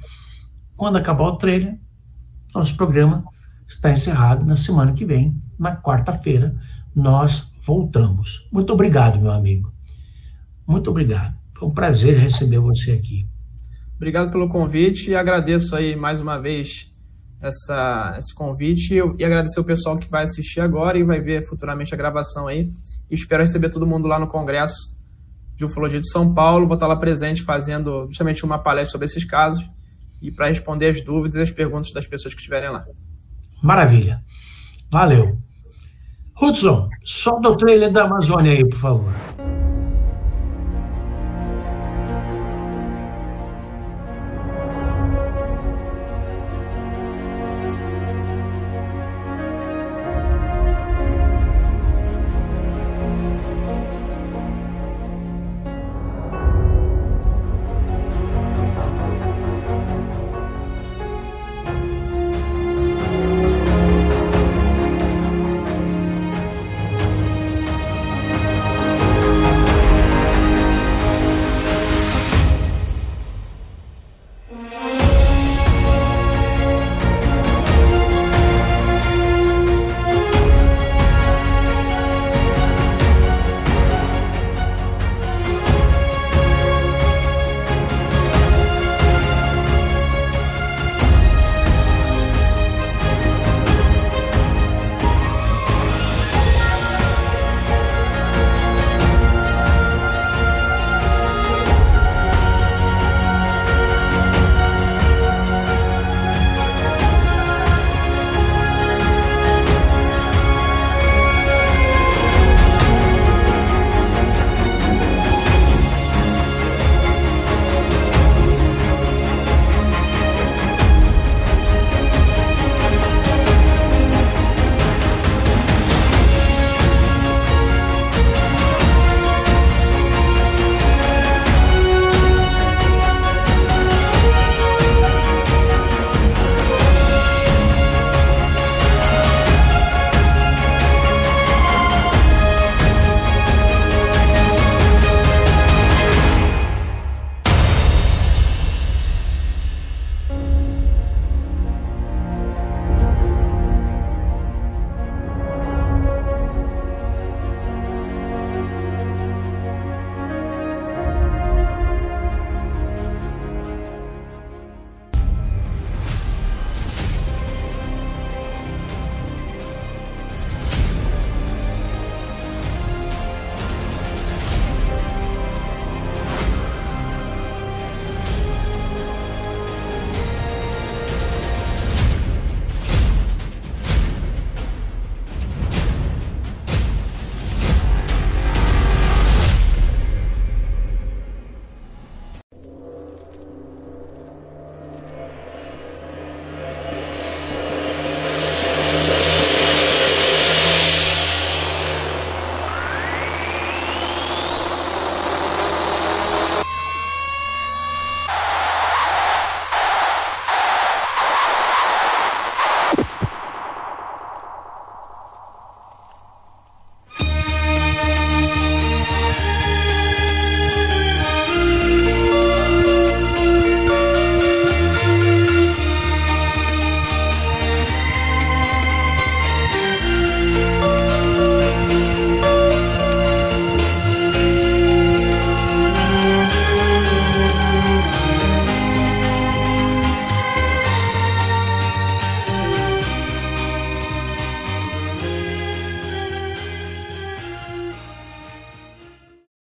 Quando acabar o trailer, nosso programa está encerrado na semana que vem, na quarta-feira, nós voltamos. Muito obrigado, meu amigo. Muito obrigado. Foi um prazer receber você aqui. Obrigado pelo convite e agradeço aí mais uma vez essa, esse convite e agradecer o pessoal que vai assistir agora e vai ver futuramente a gravação aí. E espero receber todo mundo lá no Congresso de Ufologia de São Paulo. Vou estar lá presente fazendo justamente uma palestra sobre esses casos e para responder as dúvidas e as perguntas das pessoas que estiverem lá. Maravilha. Valeu. Hudson, solta o trailer da Amazônia aí, por favor.